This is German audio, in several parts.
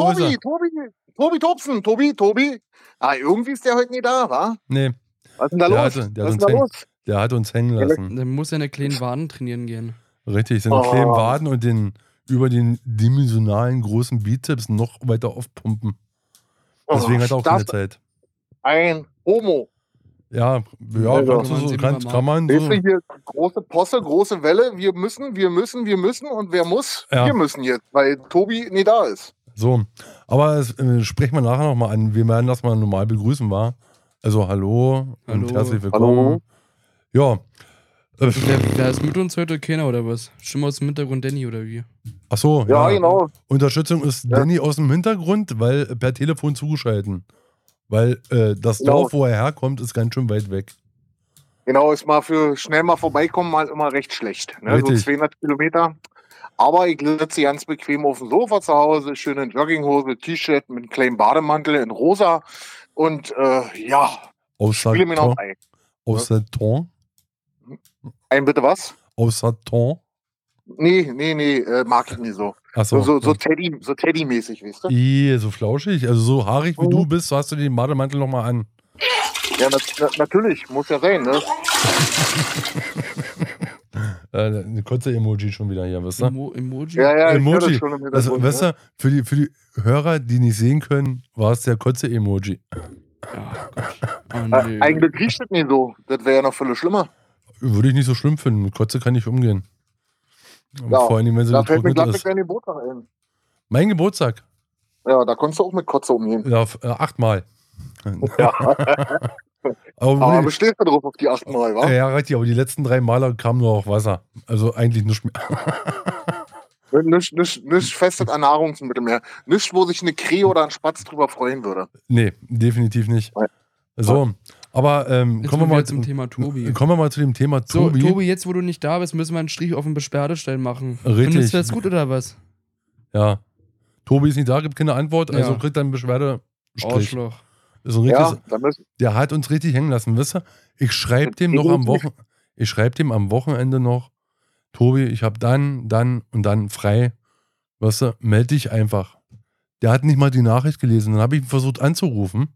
Tobi, er? Tobi, Tobi Tobsen, Tobi, Tobi. Ah, irgendwie ist der heute nie da, wa? Nee, Was ist denn da Der los? hatte- der Was hat ist da uns los? der hat uns hängen lassen. Dann muss er eine kleinen Waden trainieren gehen. Richtig, seine Oh. kleinen Waden und den über den dimensionalen großen Bizeps noch weiter aufpumpen. Deswegen Oh, hat er auch keine Zeit. Ein Homo. Ja, ja Also, kann so, sehen, kann, man kann man Weißt so. du, hier große Posse, große Welle. Wir müssen, wir müssen, wir müssen. Und wer muss? Ja. Wir müssen jetzt, weil Tobi nie da ist. So, aber das äh, sprechen wir nachher nochmal an. Wir werden das mal normal begrüßen, war. Also hallo, und Hallo. herzlich willkommen. Ja. Äh, Wer, wer ist mit uns heute? Keiner oder was? Stimme aus dem Hintergrund Danny oder wie? ach so, Ja, ja. genau. Unterstützung ist Ja. Danny aus dem Hintergrund, weil äh, per Telefon zugeschalten. Weil äh, das Genau. Dorf, wo er herkommt, ist ganz schön weit weg. Genau, ist mal für schnell mal vorbeikommen mal immer recht schlecht. Ne? So Richtig. 200 Kilometer. Aber ich sitze ganz bequem auf dem Sofa zu Hause, schön in Jogginghose, T-Shirt mit einem kleinen Bademantel in rosa. Und äh, ja, Aus spiele mir noch ein. Aus Saturn. Ein bitte was? Aus Saturn. Nee, nee, nee, äh, mag ich nie so. Achso. So, so, so Teddy, so Teddy-mäßig, weißt du? Ih, so flauschig, also so haarig wie Mhm. du bist, so hast du den Bademantel nochmal an. Ja, na, na, natürlich, muss ja sein, ne? Äh, eine kurze Emoji schon wieder hier, weißt du? Emo Emoji? Ja, ja, ich Emoji. höre das schon Also, Hintergrund, weißt du, für die, für die Hörer, die nicht sehen können, war es der kurze Emoji. Ja, Gott. Oh, nee. eigentlich riecht das nicht so. Das wäre ja noch viel schlimmer. Würde ich nicht so schlimm finden. Mit Kotze kann ich umgehen. Ja, Vor allem, wenn sie Da fällt mir gleich ist. dein Geburtstag ein. Mein Geburtstag. Ja, da konntest du auch mit Kotze umgehen. Ja, äh, achtmal. Ja. Aber, Aber wirklich- bestehst du drauf auf die acht Mal, wa? ja, richtig, aber die letzten drei Male kam nur auch Wasser. Also eigentlich nicht mehr. Nicht, nicht, nicht festes Nahrungsmittel mehr. Nicht, wo sich eine Krähe oder ein Spatz drüber freuen würde. nee, definitiv nicht. Nein. So, aber ähm, kommen, wir mal zum Thema Tobi. kommen wir mal zu dem Thema So, Tobi. Tobi. jetzt wo du nicht da bist, müssen wir einen Strich auf den Beschwerdestein machen. Richtig. Findest du das gut oder was? Ja. Tobi ist nicht da, gibt keine Antwort, also Ja. kriegt dann Beschwerde. Arschloch. Richtiges, Ja, Der hat uns richtig hängen lassen, wisst ihr? Ich schreibe dem noch am Wochen, ich schreibe dem am Wochenende noch, Tobi, ich habe dann, dann und dann frei. Weißt du, melde dich einfach. Der hat nicht mal die Nachricht gelesen. Dann habe ich ihn versucht anzurufen.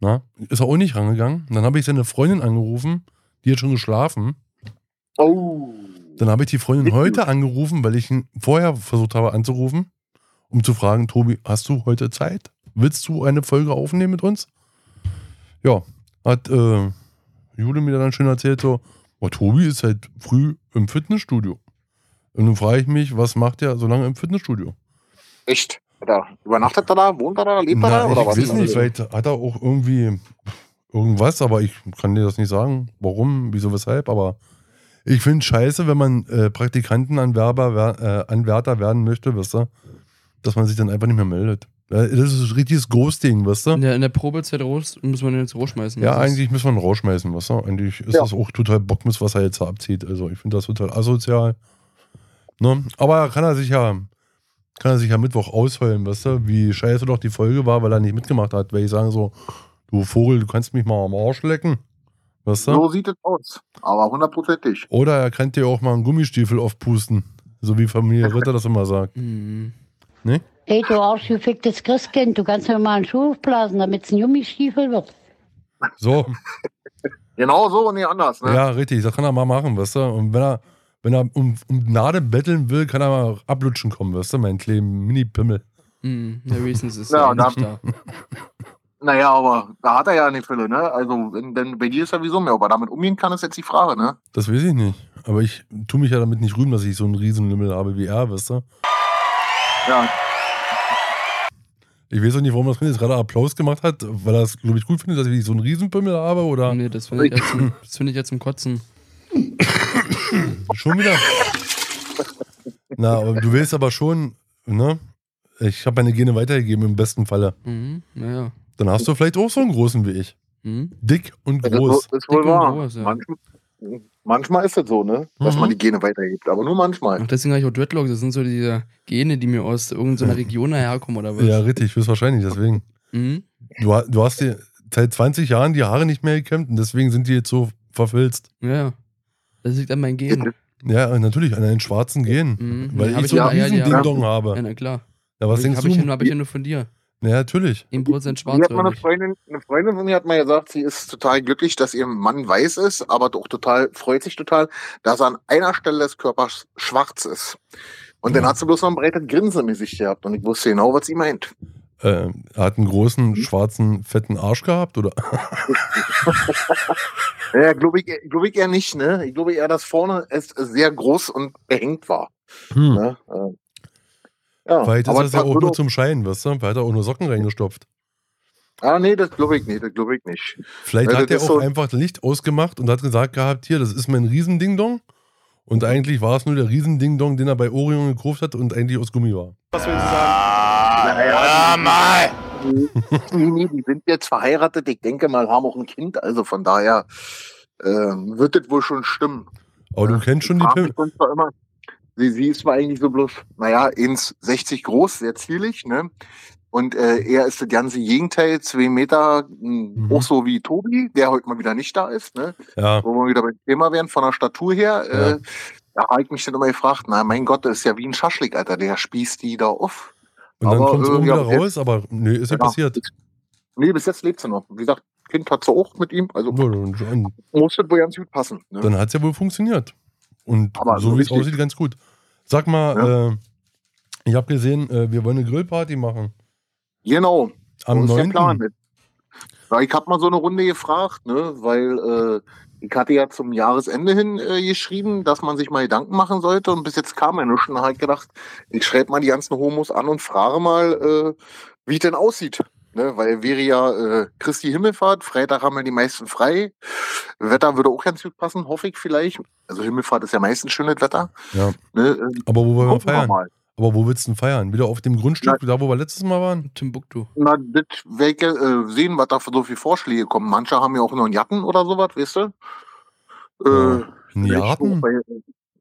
Na, ist er auch nicht rangegangen. Dann habe ich seine Freundin angerufen, die hat schon geschlafen. oh. Dann habe ich die Freundin heute angerufen, weil ich ihn vorher versucht habe anzurufen, um zu fragen, Tobi, hast du heute Zeit? Willst du eine Folge aufnehmen mit uns? Ja, hat äh, Jule mir dann schön erzählt, so, oh, Tobi ist seit früh im Fitnessstudio. Und dann frage ich mich, was macht er so lange im Fitnessstudio? Echt? Da, übernachtet er da? Wohnt er da? Lebt er Na, da? ich Oder was? weiß nicht, vielleicht hat er auch irgendwie irgendwas, aber ich kann dir das nicht sagen, warum, wieso, weshalb, aber ich finde scheiße, wenn man äh, Praktikantenanwerber, wer- äh, Anwärter werden möchte, weißt du, dass man sich dann einfach nicht mehr meldet. Das ist ein richtiges Ghosting, weißt du? In der, in der Probezeit raus, muss man den jetzt rausschmeißen. Ja, eigentlich müssen wir ihn rausschmeißen, weißt du? Eigentlich ist Ja. das auch total Bockmist, was er jetzt da abzieht. Also ich finde das total asozial. Ne? Aber kann er sich ja, kann er sich ja Mittwoch ausheulen, weißt du, wie scheiße doch die Folge war, weil er nicht mitgemacht hat. Weil ich sagen so, du Vogel, du kannst mich mal am Arsch lecken. Weißt du? So sieht es aus. Aber hundertprozentig. Oder er kann dir auch mal einen Gummistiefel aufpusten. So wie Familie Ritter das immer sagt. Mhm. Ey, du arschgeficktes Christkind, du kannst mir mal einen Schuh aufblasen, damit es ein Gummistiefel wird. So, Genau so und nicht anders. Ne? ja, richtig, das kann er mal machen, weißt du? Und wenn er, wenn er um, um Gnade betteln will, kann er mal ablutschen kommen, weißt du? Mein kleinen Mini-Pimmel. Mhm. Ja, wenigstens ist Ja, er da- nicht da. Naja, aber da hat er ja nicht viele, ne? Also, wenn, denn bei dir ist sowieso mehr. Aber damit umgehen kann, ist jetzt die Frage, ne? Das weiß ich nicht. Aber ich tue mich ja damit nicht rühmen, dass ich so einen riesen Lümmel habe wie er, weißt du? Ja, Ich weiß auch nicht, warum das Kind jetzt gerade Applaus gemacht hat, weil er es, glaube ich, gut findet, dass ich so einen Riesenpimmel habe oder Nee, das finde ich, jetzt zum- das find ich jetzt zum Kotzen. schon wieder. Na, aber du willst aber schon, ne? Ich habe meine Gene weitergegeben im besten Falle. Mhm. Naja. Dann hast du vielleicht auch so einen großen wie ich. Mhm. Dick und das ist, groß. wohl- ist wohl Dick und wahr. groß, ja. manchmal, manchmal ist es so, ne? Dass Mhm. man die Gene weitergibt. Aber nur manchmal. Ach, deswegen habe ich auch Dreadlocks. Das sind so diese Gene, die mir aus irgendeiner Region herkommen oder was. Ja, richtig, höchstwahrscheinlich. Deswegen. Mhm. Du, du hast dir seit 20 Jahren die Haare nicht mehr gekämmt und deswegen sind die jetzt so verfilzt. Ja, ja. Das liegt an meinen Genen. Ja, natürlich, an einen schwarzen Gen. Mhm. Weil Hab ich so ja einen Eier, riesen die Ding haben- Dong Ja, habe. na klar. Ja, was denkst ich, hab ich, ja du? nur- hab ich ja nur von dir. Ja, natürlich. 1% schwarz, Mir hat mal glaub eine ich. Freundin, eine Freundin von mir hat mal gesagt, sie ist total glücklich, dass ihr Mann weiß ist, aber doch total, freut sich total, dass er an einer Stelle des Körpers schwarz ist. Und dann Ja. hat sie bloß noch ein breites Grinsen im Gesicht gehabt und ich wusste genau, was sie meint. Äh, er hat einen Mhm. großen, schwarzen, fetten Arsch gehabt, oder? Ja, glaube ich, glaub ich eher nicht, ne? Ich glaube eher, dass vorne es sehr groß und behängt war. Hm. Ne? Äh, Ja, Vielleicht ist aber das ja auch nur zum Schein, weißt du? Vielleicht hat er auch nur Socken reingestopft. Ah, nee, das glaube ich nicht, das glaube ich nicht. Vielleicht Ja, hat er das auch so- einfach Licht ausgemacht und hat gesagt gehabt, hier, das ist mein Riesending-Dong. Und eigentlich war es nur der Riesending-Dong, den er bei Orion gekauft hat und eigentlich aus Gummi war. Naja, mal! Nee, nee, die sind jetzt verheiratet, ich denke mal, haben auch ein Kind, also von daher ähm, wird das wohl schon stimmen. Aber du Ja, kennst schon die Pim sie, sie ist zwar eigentlich so bloß, naja, 1,60 groß, sehr zierlich, ne? Und äh, er ist das ganze Gegenteil, zwei Meter, mh, Mhm. auch so wie Tobi, der heute mal wieder nicht da ist, ne? Ja, Wo wir wieder beim Thema wären, von der Statur her. Ja. Äh, da habe ich mich dann immer gefragt, na mein Gott, das ist ja wie ein Schaschlik, Alter, der spießt die da auf. und dann Aber, kommt es äh, ja, wieder jetzt- raus, aber nee, ist ja Ja. passiert. Nee, bis jetzt lebt sie noch. Wie gesagt, Kind hat sie auch mit ihm, also Ja, das wohl ganz gut passen. Ne? Dann hat es ja wohl funktioniert. Und Aber so wie es aussieht, ganz gut. Sag mal, äh, ich habe gesehen, äh, wir wollen eine Grillparty machen. Genau, Am so ist der 9. Plan. Ja, ich habe mal so eine Runde gefragt, ne, weil äh, ich hatte ja zum Jahresende hin äh, geschrieben, dass man sich mal Gedanken machen sollte und bis jetzt kam ja nichts. Und habe ich gedacht, ich schreibe mal die ganzen Homos an und frage mal, äh, wie es denn aussieht. Ne, weil wäre ja äh, Christi Himmelfahrt, Freitag haben wir die meisten frei. Wetter würde auch ganz gut passen, hoffe ich vielleicht. Also Himmelfahrt ist ja meistens schönes Wetter. Ja. Ne, äh, Aber wo wollen wir wir feiern? mal. Aber wo willst du denn feiern? Wieder auf dem Grundstück, da wo wir letztes Mal waren? Timbuktu. Na, das welche äh, sehen, was da für so viele Vorschläge kommen. Manche haben ja auch noch einen Jatten oder sowas, weißt du? Äh, Ja. Ein vielleicht Garten? auch Bei,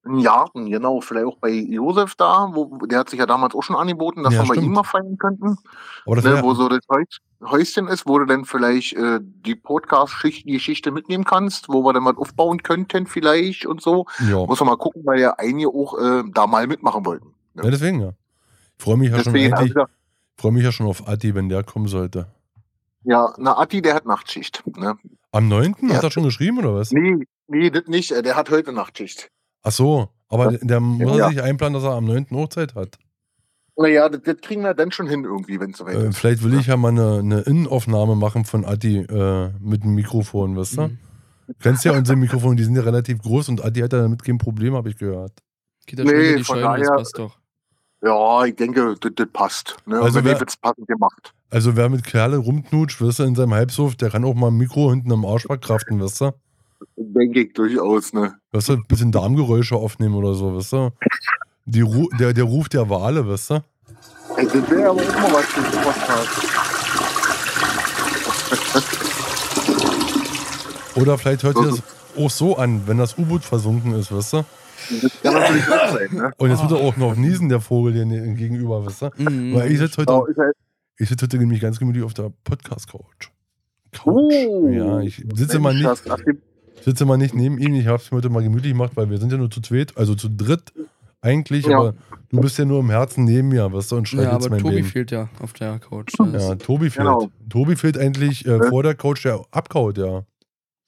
einen Garten, genau. Vielleicht auch bei Josef da, wo, der hat sich ja damals auch schon angeboten, dass Ja, wir bei stimmt. ihm mal feiern könnten. Aber das Ne, wo so das Häus- Häuschen ist, wo du dann vielleicht äh, die Podcast-Geschichte mitnehmen kannst, wo wir dann mal aufbauen könnten vielleicht und so. ja. Muss man mal gucken, weil ja einige auch äh, da mal mitmachen wollten. ja, deswegen ja. Ich freue mich ja schon Deswegen, also, freue mich ja schon auf Adi, wenn der kommen sollte. ja, na, Atti, der hat Nachtschicht. Ne? Am 9. Ja. hat er schon geschrieben, oder was? Nee, nee, das nicht. Der hat heute Nachtschicht. Ach so, aber der, der muss Ja. er sich einplanen, dass er am 9. Hochzeit hat. Naja, das, das kriegen wir dann schon hin irgendwie, wenn es soweit Äh, ist. vielleicht will ich ja mal eine, eine Innenaufnahme machen von Adi äh, mit dem Mikrofon, weißt du? Mhm. Du kennst ja unsere Mikrofone, die sind ja relativ groß und Adi hat ja damit kein Problem, habe ich gehört. Geht ja schon Nee, in die von Scheune, das daher- passt doch. Ja, ich denke, das, das passt. Ne? Also wer- wird's passend gemacht. Also wer mit Kerle rumknutscht, weißt du, in seinem Halbsuff, der kann auch mal ein Mikro hinten am Arsch verkraften, weißt du? Denke ich durchaus, ne? Weißt du, ein bisschen Darmgeräusche aufnehmen oder so, weißt du? Die Ru der, der Ruf der Wale, weißt du? Ey, Das wäre aber auch mal was für den Podcast. Oder vielleicht hört ihr das auch so an, wenn das U-Boot versunken ist, weißt du? Das kann natürlich sein, ne? Und jetzt wird er auch noch niesen, der Vogel hier gegenüber, weißt du? Mhm. Weil ich sitze heute, halt, ich sitze heute nämlich ganz gemütlich auf der Podcast-Couch. Couch. Oh. Ja, ich sitze mal nicht, das- sitze mal nicht neben ihm. Ich habe es mir heute mal gemütlich gemacht, weil wir sind ja nur zu zweit, also zu dritt eigentlich, Ja. aber du bist ja nur im Herzen neben mir, weißt du, und ja, streichelst aber mein Tobi Leben. fehlt ja auf der Couch. Ja, Tobi fehlt. Genau. Tobi fehlt eigentlich äh, Ja. vor der Couch, der abkaut, ja.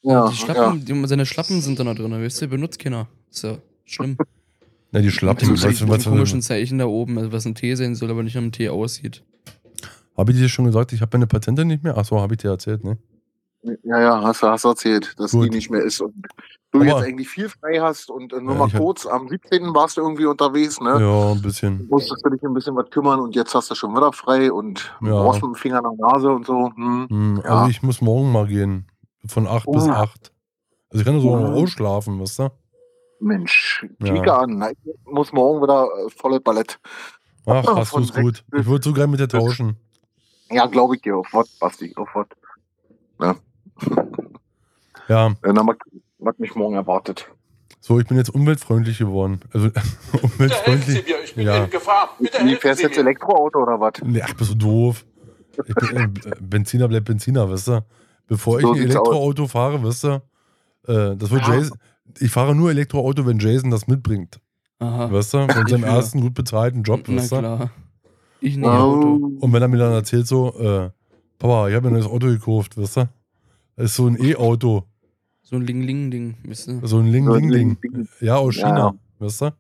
Ja, die Schlappen, die, seine Schlappen sind da noch drin, weißt du, benutzt keiner. Ist ja schlimm. Na, die Schlappen, dem, was, mit was, dem komischen Zeichen da oben, also was ein T sein soll, aber nicht einem T aussieht. Habe ich dir schon gesagt, ich habe meine Patente nicht mehr? Achso, habe ich dir erzählt, ne? Ja, ja, hast du hast du erzählt, dass Gut. die nicht mehr ist. Und du Aber- jetzt eigentlich viel frei hast und äh, nur Ja, mal kurz, am 17. warst du irgendwie unterwegs, ne? Ja, ein bisschen. Musstest du dich ein bisschen was kümmern und jetzt hast du schon wieder frei und Ja. brauchst mit dem Finger nach Nase und so. Hm. Hm, Ja. Also ich muss morgen mal gehen. Von 8 bis Oh. 8. Also ich kann so Oh. ausschlafen, weißt du? Mensch, Ja. kieke an. Ich muss morgen wieder äh, volles Ballett. Ach, hast von du's gut. bis- Ich würde so gerne mit dir tauschen. Ja, glaube ich dir. Auf was, Basti? Auf was? Ne? Ja, Dann haben wir, was mich morgen erwartet. so, ich bin jetzt umweltfreundlich geworden. Also, umweltfreundlich. mir, ich bin Ja. in Gefahr. Bitte Wie helfen fährst Sie du jetzt mir. Elektroauto oder was? Nee, ach, bist du doof. Ich bin, äh, Benziner bleibt Benziner, weißt du? Bevor So ich ein sieht's aus. Elektroauto fahre, weißt du? Äh, das wird Ja. Jason. Ich fahre nur Elektroauto, wenn Jason das mitbringt. Aha. Weißt du? Von seinem ersten gut bezahlten Job, Na weißt du? klar. Ich ein E-Auto. Und wenn er mir dann erzählt so, äh, Papa, ich habe mir ein neues Auto gekauft, weißt du? Das ist so ein E-Auto, So ein Ling-Ling-Ding, wisst ihr? so ein Ling-Ling-Ding. Ling-Ling. Ja, aus China, ja. weißt du?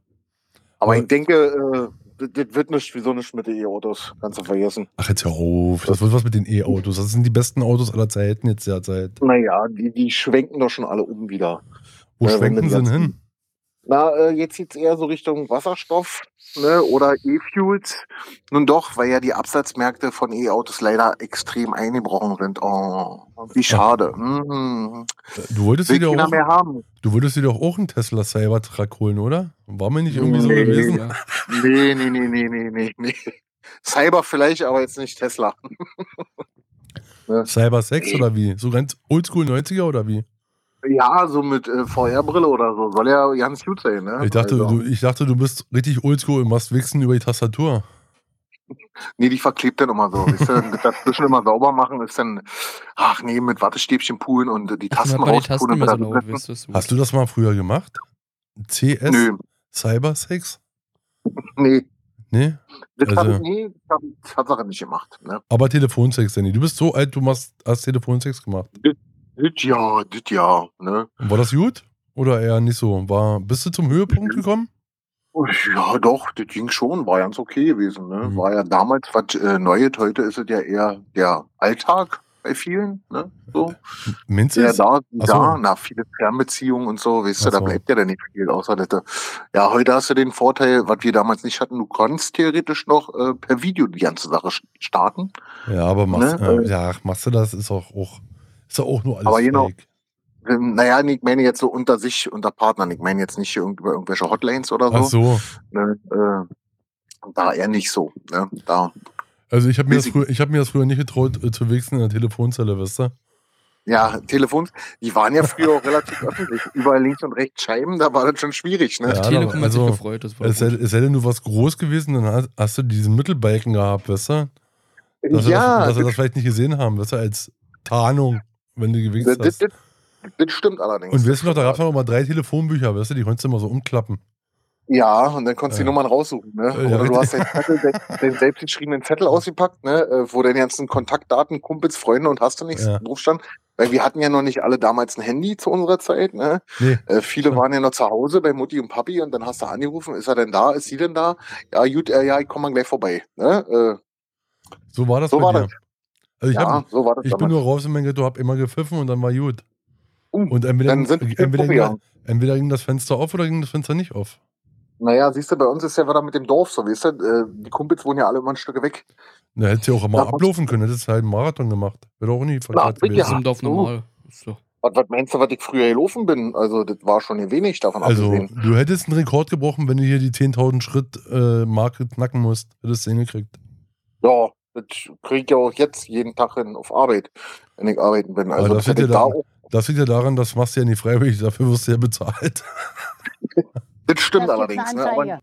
Aber ich denke, äh, das, wird nicht, wieso nicht mit den E-Autos? Kannst du vergessen. Ach, jetzt hör auf. Das wird was mit den E-Autos. Das sind die besten Autos aller Zeiten jetzt derzeit. Naja, die, die schwenken doch schon alle um wieder. Wo Ja, schwenken du sie denn hin? Na, äh, jetzt sieht's eher so Richtung Wasserstoff ne, oder E-Fuels. Nun doch, weil ja die Absatzmärkte von E-Autos leider extrem eingebrochen sind. Oh, wie schade. Mhm. Du wolltest dir keiner auch, mehr haben. du wolltest dir doch auch einen Tesla Cybertruck holen, oder? War mir nicht irgendwie so Nee. gewesen? Ja. Nee, nee, nee, nee, nee, nee, nee. Cyber vielleicht, aber jetzt nicht Tesla. Cyber 6 Nee. oder wie? So ganz oldschool 90er oder wie? Ja, so mit äh, VR-Brille oder so. Soll ja ganz gut sein, ne? Ich dachte, Also, du, ich dachte, du bist richtig oldschool und machst Wichsen über die Tastatur. Nee, die verklebt dann immer so. Das dazwischen immer sauber machen ist dann, ach nee, mit Wattestäbchen poolen und die Tasten man die rauspulen Tasten und mehr so laut, du? Hast du das mal früher gemacht? CS? Nö, Cyber 6? nee. Nee? Das Also- hab ich, nee, das hab ich Tatsache nicht gemacht. Ne? Aber Telefonsex, Danny. Du bist so alt, du machst, hast Telefonsex gemacht. Das ja, das ja. Ne? Und war das gut? Oder eher nicht so? War, bist du zum Höhepunkt gekommen? Ja, doch, das ging schon, war ganz okay gewesen. Ne? Mhm. War ja damals was äh, Neues, heute ist es ja eher der Alltag bei vielen. Ne? So. Du Ja, da, Ach so. da, na, viele Fernbeziehungen und so, weißt du, Ach da so. bleibt ja dann nicht viel, außer dass du, ja, heute hast du den Vorteil, was wir damals nicht hatten, du konntest theoretisch noch äh, per Video die ganze Sache starten. Ja, aber machst, Ne? äh, ja, ach, machst du das, ist auch, auch, ist doch auch nur alles Aber genau. fake. Naja, ich meine jetzt so unter sich, unter Partnern, ich meine jetzt nicht über irgendwelche Hotlines oder so. Ach so. Ne? Äh, da eher nicht so. Ne? Da, Also ich habe mir, das früher- ich hab mir das früher nicht getraut, äh, zu wichsen in der Telefonzelle, weißt du? ja, Telefons, die waren ja früher auch relativ öffentlich. Überall links und rechts Scheiben, da war das schon schwierig. Ne? Ja, Das Telekom hat sich also, gefreut, das war Es sei, es sei denn, du warst groß gewesen, dann hast, hast du diesen Mittelbalken gehabt, weißt du? Dass, ja, wir das, dass wir das, das vielleicht nicht gesehen haben, weißt du, als Tarnung, wenn du gewichst hast. das, das stimmt allerdings. Und weißt du noch, da gab es noch mal drei Telefonbücher, weißt du, die konntest du immer so umklappen. Ja, und dann konntest du Ja. die Nummern raussuchen. Ne? Äh, ja, Oder du hast den, Zettel, den, den selbstgeschriebenen Zettel ausgepackt, ne? äh, wo deine ganzen Kontaktdaten, Kumpels, Freunde und hast du nichts Ja. drauf stand. Weil wir hatten ja noch nicht alle damals ein Handy zu unserer Zeit. Ne? Nee. Äh, viele waren ja noch zu Hause bei Mutti und Papi und dann hast du angerufen, ist er denn da, ist sie denn da? Ja, gut, äh, ja, ich komme mal gleich vorbei. Ne? So war das So war dir. das. Also ich, ja, hab, so war das ich bin nur raus in mein Ghetto, hab immer gepfiffen und dann war gut. Uh, Und entweder, dann sind wir entweder, ging, entweder ging das Fenster auf oder ging das Fenster nicht auf. Naja, siehst du, bei uns ist ja wieder mit dem Dorf so, weißt du, äh, die Kumpels wohnen ja alle immer ein Stück weg. Da hättest du ja auch immer Ja, ablaufen können, hättest du halt einen Marathon gemacht. Wäre doch auch nicht verkehrt gewesen. Das ist im Dorf so. normal. Doch- Was, was meinst du, was ich früher gelaufen bin? Also, das war schon ein wenig davon Also, abgesehen. du hättest einen Rekord gebrochen, wenn du hier die 10.000 Schritt äh, Marke knacken musst. Hättest du hingekriegt. Ja, das kriege ich ja auch jetzt jeden Tag hin auf Arbeit, wenn ich arbeiten bin. Also, das ich ja da. Das liegt ja daran, das machst du ja nicht freiwillig, dafür wirst du ja bezahlt. Das stimmt Das allerdings. Ne? Aber, ja,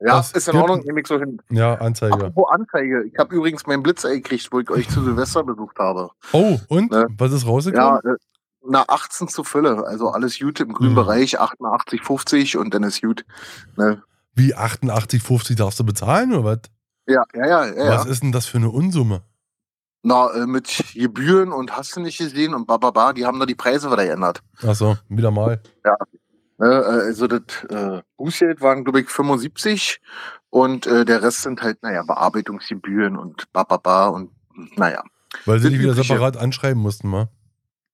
Das ist in gibt- Ordnung, nehme ich so hin. Ja, Anzeige. Apropos Anzeige. Ich habe übrigens meinen Blitzer gekriegt, wo ich euch zu Silvester besucht habe. Oh, und? Ne? Was ist Ja, rausgekommen? äh, na, 18 zu Fülle. Also alles gut im grünen Mhm. Bereich, 88, 50 und dann ist gut. Ne? Wie 88,50 darfst du bezahlen oder was? Ja, ja, ja, ja. Was ja. ist denn das für eine Unsumme? Na, äh, mit Gebühren und hast du nicht gesehen und bababa, die haben da die Preise wieder geändert. Achso, wieder mal. Ne, äh, also das äh, Bußgeld waren, glaube ich, 75 und äh, der Rest sind halt, naja, Bearbeitungsgebühren und bababa und naja. Weil sie dich wieder Übliche. separat anschreiben mussten, wa?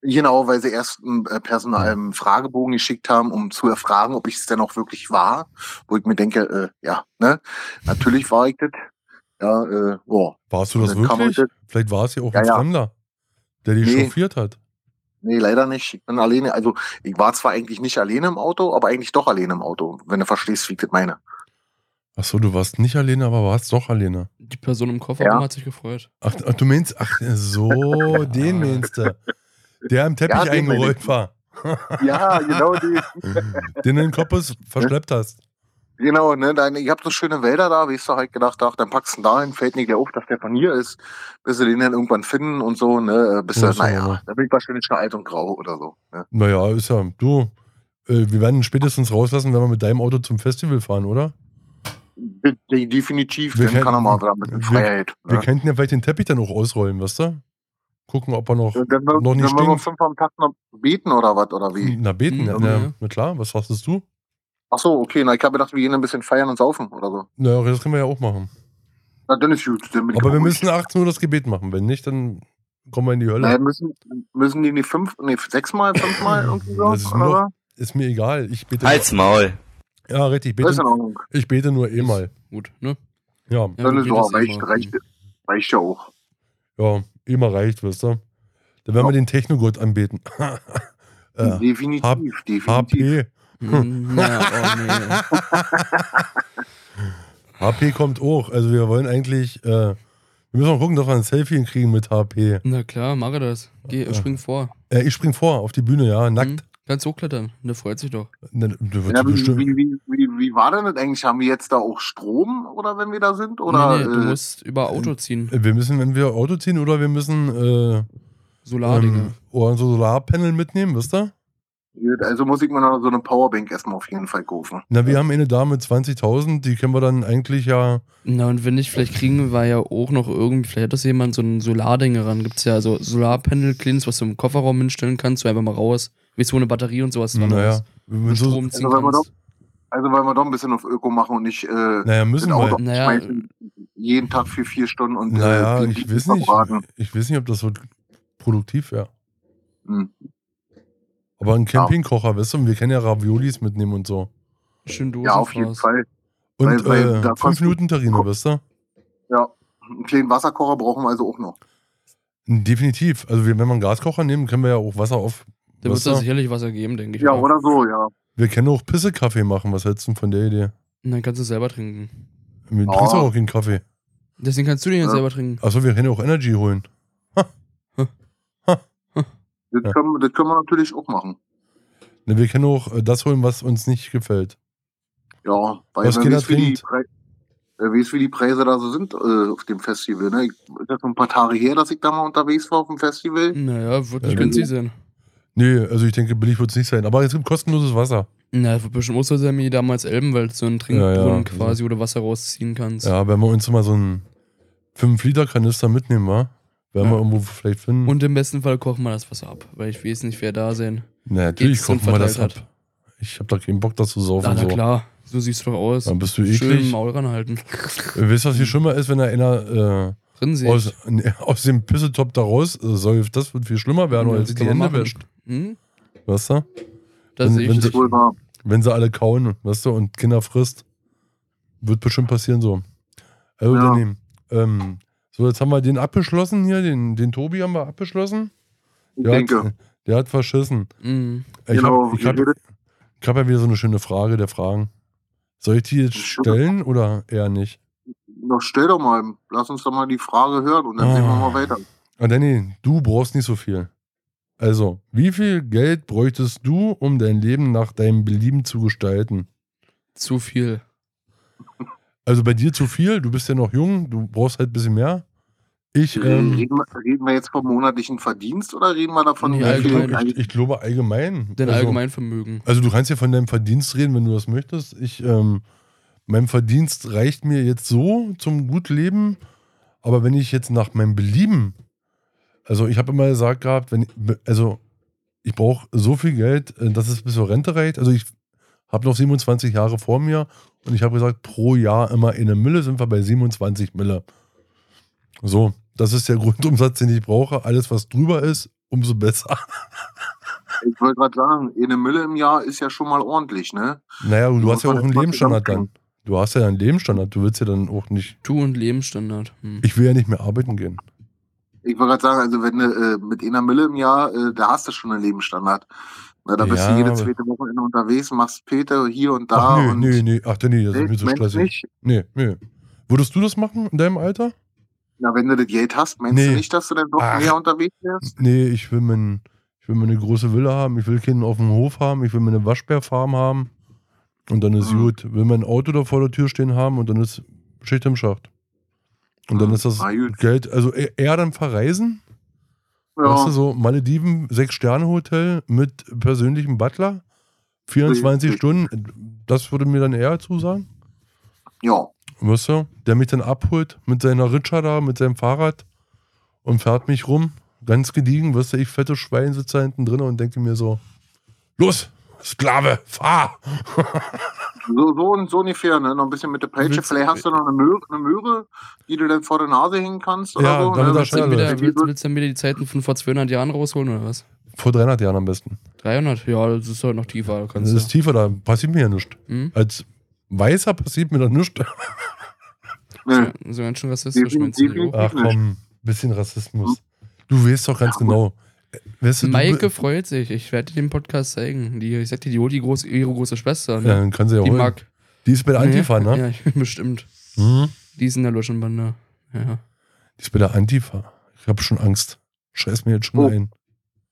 Genau, weil sie erst einen äh, Personal einen Fragebogen geschickt haben, um zu erfragen, ob ich es denn auch wirklich war. Wo ich mir denke, äh, ja, ne? Natürlich war ich das. Ja, äh, boah. Warst du das wirklich? heute- Vielleicht war es ja auch Ja, ein. Fremder, der dich Nee. chauffiert hat. Nee, leider nicht. Ich bin alleine. Also, ich war zwar eigentlich nicht alleine im Auto, aber eigentlich doch alleine im Auto, wenn du verstehst, wie ich das meine. Achso, du warst nicht alleine, aber warst doch alleine. Die Person im Kofferraum Ja. hat sich gefreut. Ach, ach, du meinst, ach so, den meinst du. Der am Teppich Ja, den eingerollt war. Ja, genau die. den in den Kopf verschleppt hast. Genau, ne, deine, ich hab so schöne Wälder da, wie ich so halt gedacht, ach, dann packst du ihn dahin, fällt nicht auf, dass der von hier ist, bis sie den dann irgendwann finden und so, ne, bis Ja, er, so, naja, ja. da bin ich wahrscheinlich schon alt und grau oder so. Ne? Naja, ist ja, du, äh, wir werden ihn spätestens rauslassen, wenn wir mit deinem Auto zum Festival fahren, oder? De de definitiv, Wir dann kann er mal wieder mit wir- Freiheit. Wir Ne? könnten ja vielleicht den Teppich dann auch ausrollen, weißt du? Gucken, ob er noch, Dann wir, noch nicht dann wir fünf am Tag noch beten oder was, oder wie? Na, beten, Mhm, ja, ja. na, na klar, was sagst du? Ach so, okay, na, ich habe gedacht, wir gehen ein bisschen feiern und saufen oder so. Na, das können wir ja auch machen. Na, dann ist gut. Dann bin ich Aber wir müssen 18 Uhr das Gebet machen. Wenn nicht, dann kommen wir in die Hölle. Naja, müssen, müssen die nicht fünf, nee, sechsmal, fünfmal irgendwie so? Ist oder noch- so? Ist mir egal. Ich bete Halt's Maul. Ja, richtig. Ich Das ist bete, in Ordnung. ich bete nur eh mal. Gut, ne? Ja, Ja, Dann ist betest reicht, immer. reicht, reicht ja auch. ja, eh mal reicht, weißt du. Dann werden wir Ja. den Technogott anbeten. äh, definitiv, definitiv. HP. Hm, Na, oh nee. HP kommt auch. Also wir wollen eigentlich, äh, wir müssen mal gucken, dass wir ein Selfie kriegen mit HP. Na klar, mache das. Geh, Ja. spring vor. Äh, ich spring vor auf die Bühne, ja, nackt. Hm? Kannst hochklettern. Der freut sich doch. Na, du Ja, wie, bestimmt, wie, wie, wie, wie war denn das eigentlich? Haben wir jetzt da auch Strom oder wenn wir da sind? Oder, nee, nee, du äh, musst über Auto ziehen. wir müssen, wenn wir Auto ziehen oder wir müssen äh, Solardinge. ähm, oder so Solarpanel mitnehmen, wisst ihr? Gut, also muss ich mir noch so eine Powerbank erstmal auf jeden Fall kaufen. Na, wir haben eine da mit 20.000, die können wir dann eigentlich ja, Na, und wenn nicht, vielleicht kriegen wir ja auch noch irgendwie, vielleicht hat das jemand so ein Solarding ran. Gibt's ja so Solarpanel Cleans, was du im Kofferraum hinstellen kannst, so einfach mal raus. Wie so eine Batterie und sowas dran naja, Mit so, Strom ziehen Also, weil wir kannst. Also weil wir doch ein bisschen auf Öko machen und nicht äh, naja, müssen das Auto wir. Naja. schmeißen, jeden Tag für vier Stunden und Naja, äh, ich weiß nicht, ich weiß nicht, ob das so produktiv wäre. Hm. Aber ein Campingkocher, weißt du, und wir können ja Raviolis mitnehmen und so. Schön Dosen Ja, auf jeden. Fall. Und Weil- weil äh, da 5 kostet- Minuten Terrine, weißt du? Ja, einen kleinen Wasserkocher brauchen wir also auch noch. Definitiv. Also wenn wir einen Gaskocher nehmen, können wir ja auch Wasser auf. Da wird es sicherlich Wasser geben, denke ich. Ja, mal. oder so, ja. Wir können auch Pissekaffee machen. Was hältst du denn von der Idee? Und dann kannst du es selber trinken. Wir Ja. trinkst auch keinen Kaffee. Deswegen kannst du den ja Ja. selber trinken. Achso, wir können ja auch Energy holen. Das, Ja. können, das können wir natürlich auch machen. Ne, wir können auch äh, das holen, was uns nicht gefällt. Ja, weil Was jeder weiß, wie die. Pre weiß, wie die Preise da so sind äh, auf dem Festival. Ne? Ich, ist das schon ein paar Tage her, dass ich da mal unterwegs war auf dem Festival. Naja, wird nicht günstig sein. Nee, also ich denke, billig wird es nicht sein. Aber es gibt kostenloses Wasser. Na, wird bestimmt auch so sein wie damals Elbenwald, so ein Trinkbrunnen Ja, ja. quasi, wo du Wasser rausziehen kannst. Ja, wenn wir uns mal so einen 5-Liter-Kanister mitnehmen, wa? Werden wir Ja. irgendwo vielleicht finden. Und im besten Fall kochen wir das Wasser ab, weil ich weiß nicht, wer da sein. Na, natürlich und kochen wir das ab. Ich hab da keinen Bock, das zu saufen. Ah, na so. klar, so siehst du doch aus. Dann bist du Schön im eklig. Maul ranhalten. Weißt du, was viel schlimmer ist, wenn da einer äh, aus, nee, aus dem Pissetop da raus äh, säuft? Das wird viel schlimmer werden, als die Hände wäscht. Hm? Weißt du? Das Wenn- sehe wenn ich sie-. Wohl wahr. Wenn sie alle kauen, weißt du, und Kinder frisst. Wird bestimmt passieren so. Also, Ja. Danny, ähm, so, jetzt haben wir den abgeschlossen hier, den, den Tobi haben wir abgeschlossen. Ich Der denke. hat, der hat verschissen. Mhm. Ich Genau, habe ich ihr hab, ich hab ja wieder so eine schöne Frage der Fragen. Soll ich die jetzt stellen oder eher nicht? Doch, stell doch mal, lass uns doch mal die Frage hören und dann Ah. sehen wir mal weiter. Ah, Danny, du brauchst nicht so viel. Also, wie viel Geld bräuchtest du, um dein Leben nach deinem Belieben zu gestalten? Zu viel. Also bei dir zu viel, du bist ja noch jung, du brauchst halt ein bisschen mehr. Ich, ähm, reden, wir, reden wir jetzt vom monatlichen Verdienst oder reden wir davon, Nee, wie ich, viel allgemein. ich, ich glaube allgemein. Dein also, Allgemeinvermögen. Also du kannst ja von deinem Verdienst reden, wenn du das möchtest. Ich, ähm, mein Verdienst reicht mir jetzt so zum Gutleben, aber wenn ich jetzt nach meinem Belieben, also ich habe immer gesagt gehabt, wenn, also ich brauche so viel Geld, äh, dass es bis zur Rente reicht. Also ich habe noch 27 Jahre vor mir und ich habe gesagt, pro Jahr immer eine Mille sind wir bei 27 Mille. So, das ist der Grundumsatz, den ich brauche. Alles, was drüber ist, umso besser. Ich wollte gerade sagen, eine Mülle im Jahr ist ja schon mal ordentlich, ne? Naja, du, Du hast ja auch einen Lebensstandard dann. Du hast ja einen Lebensstandard. Du willst ja dann auch nicht. Tu- und Lebensstandard. Hm. Ich will ja nicht mehr arbeiten gehen. Ich wollte gerade sagen, also wenn du äh, mit einer Mille im Jahr, äh, da hast du schon einen Lebensstandard. Na, da bist Ja, du jede zweite Wochenende unterwegs, machst Peter hier und da. Ach nee, und nee, nee. Ach nee, das ist mir so stressig. nicht? Nee, nee. Würdest du das machen in deinem Alter? Na, wenn du das Geld hast, meinst Nee. du nicht, dass du dann doch mehr unterwegs wärst? Nee, ich will, mein, ich will mir eine große Villa haben. Ich will keinen auf dem Hof haben. Ich will mir eine Waschbärfarm haben. Und dann ist Mhm. gut. Will mein Auto da vor der Tür stehen haben und dann ist Schicht im Schacht. Und dann Mhm. ist das gut. Geld, also e- eher dann verreisen. Weißt du, Ja, so Malediven, Sechs-Sterne-Hotel mit persönlichem Butler, 24 Richtig. Stunden, das würde mir dann eher zusagen. Ja. Weißt du, der mich dann abholt mit seiner Ritscher da, mit seinem Fahrrad und fährt mich rum, ganz gediegen, weißt du, ich fette Schwein sitze da hinten drin und denke mir so, los, Sklave, fahr! So, so, und so ungefähr, ne? Noch ein bisschen mit der Peitsche. Willst- Vielleicht hast du noch eine Möhre, eine Möhre, die du dann vor der Nase hängen kannst oder Ja, so. damit ne? Willst du, wieder, willst, willst du dann wieder die Zeiten von vor 200 Jahren rausholen oder was? Vor 300 Jahren am besten. 300? Ja, das ist halt noch tiefer. da Das ist tiefer, da passiert mir ja nichts. Hm? Als Weißer passiert mir da nichts. Ne. So ganz schön rassistisch meinst du? Ach komm, bisschen Rassismus. Du weißt doch ganz genau. Weißt du, du, Maike freut sich. Ich werde dir den Podcast zeigen. Die, ich sagte, die holt die große, ihre große Schwester. ja, Ne? dann kann sie ja die holen. mag. Die ist bei der Antifa, ja, ne? Ja, ich- bestimmt. Mhm. Die ist in der Loschenbande. Ja. Die ist bei der Antifa. Ich habe schon Angst. Scheiß mir jetzt schon Oh. ein.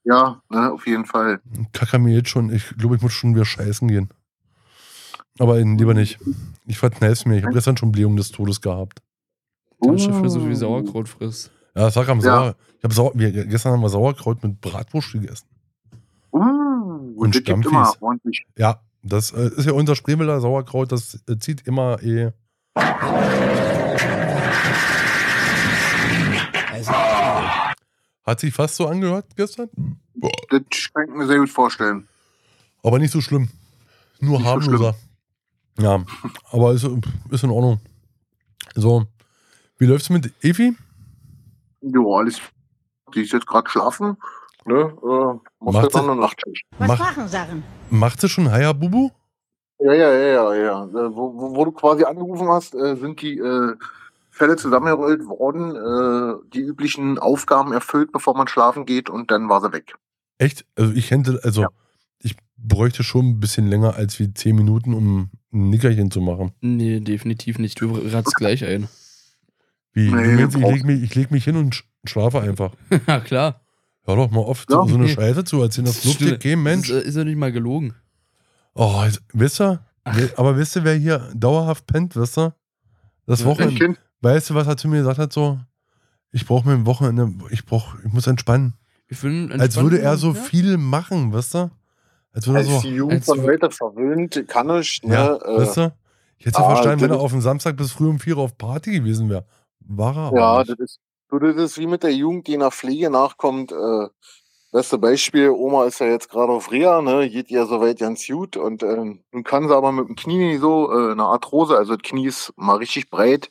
Ja, ne, auf jeden Fall. Kacker mir jetzt schon. Ich glaube, ich muss schon wieder scheißen gehen. Aber lieber nicht. Ich verkneif's mir. Ich habe gestern schon Blähung des Todes gehabt. Tasche für so viel Sauerkraut frisst. Ja, sag am Ja. Sauer. Ich hab Sauer, wir, gestern haben wir Sauerkraut mit Bratwurst gegessen. Uh, Und ordentlich. Ja, das äh, ist ja unser Spreewälder Sauerkraut. Das äh, zieht immer eh. Hat sich fast so angehört gestern. Das kann ich mir sehr gut vorstellen. Aber nicht so schlimm. Nur Nicht so harmloser. ja, aber ist, ist in Ordnung. So, wie läuft's mit Evi? Jo, alles. Die ist jetzt gerade schlafen. Ne? Äh, muss Macht jetzt noch sie- eine Nachtschicht. Was Mach- machen Sachen? Macht sie schon Hayabubu? Ja, ja, ja, ja, ja. Äh, wo, wo, wo du quasi angerufen hast, äh, sind die äh, Fälle zusammengerollt worden, äh, die üblichen Aufgaben erfüllt, bevor man schlafen geht und dann war sie weg. Echt? Also ich hätte, also Ja. ich bräuchte schon ein bisschen länger als wie 10 Minuten, um ein Nickerchen zu machen. Nee, definitiv nicht. Du ratzt gleich ein. Wie? Nee, du meinst, ich leg, mich, ich leg mich hin und sch schlafe einfach. ja, klar. Hör doch mal oft Ja. so eine Nee. Scheiße zu erzählen. Das glaubt dir kein Mensch. Ist, äh, ist ja nicht mal gelogen. Oh, jetzt- wisst ihr? We- Aber wisst ihr, wer hier dauerhaft pennt, wisst ihr? Das Wochenende. Weißt du, was er zu mir gesagt hat? So, ich brauche mir ein Wochenende, ich brauch, ich muss entspannen. Ich find, Als würde er so ja? viel machen, weißt du? Als würde er Als so, die Jugend von heute verwöhnt, kann ich, ne? ja, äh, weißt du? Ich hätte ah, verstanden, wenn er auf dem Samstag bis früh um vier Uhr auf Party gewesen wäre. War er Ja, das ist, du, das ist wie mit der Jugend, die nach Pflege nachkommt. Äh, beste Beispiel, Oma ist ja jetzt gerade auf Reha, ne, geht ja soweit ganz gut und ähm, nun kann sie aber mit dem Knie so, äh, eine Arthrose, also das Knie ist mal richtig breit,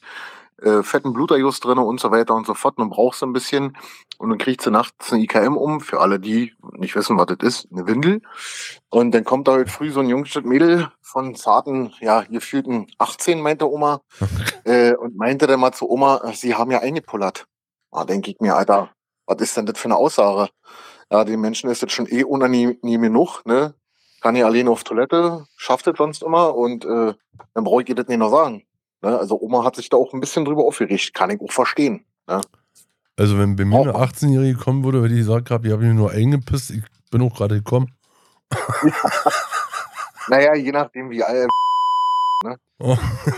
äh, fetten Bluterguss drin und so weiter und so fort. Nun brauchst du ein bisschen und dann kriegt sie nachts ein IKM um, für alle, die nicht wissen, was das ist, eine Windel. Und dann kommt da heute früh so ein Jungstück Mädel von zarten, ja, gefühlten 18, meinte Oma, äh, und meinte dann mal zu Oma, sie haben ja eingepullert. Da denke ich mir, Alter, was ist denn das für eine Aussage? Ja, den Menschen ist das schon eh unangenehm genug, ne? Kann ja alleine auf Toilette, schafft das sonst immer und äh, dann brauche ich ihr das nicht noch sagen. Ne? Also Oma hat sich da auch ein bisschen drüber aufgeregt, kann ich auch verstehen. Also, wenn bei mir Auch- eine 18-Jährige kommen würde, hätte ich gesagt gehabt, ich habe mich nur eingepisst, ich bin auch gerade gekommen. Naja, je nachdem wie alt.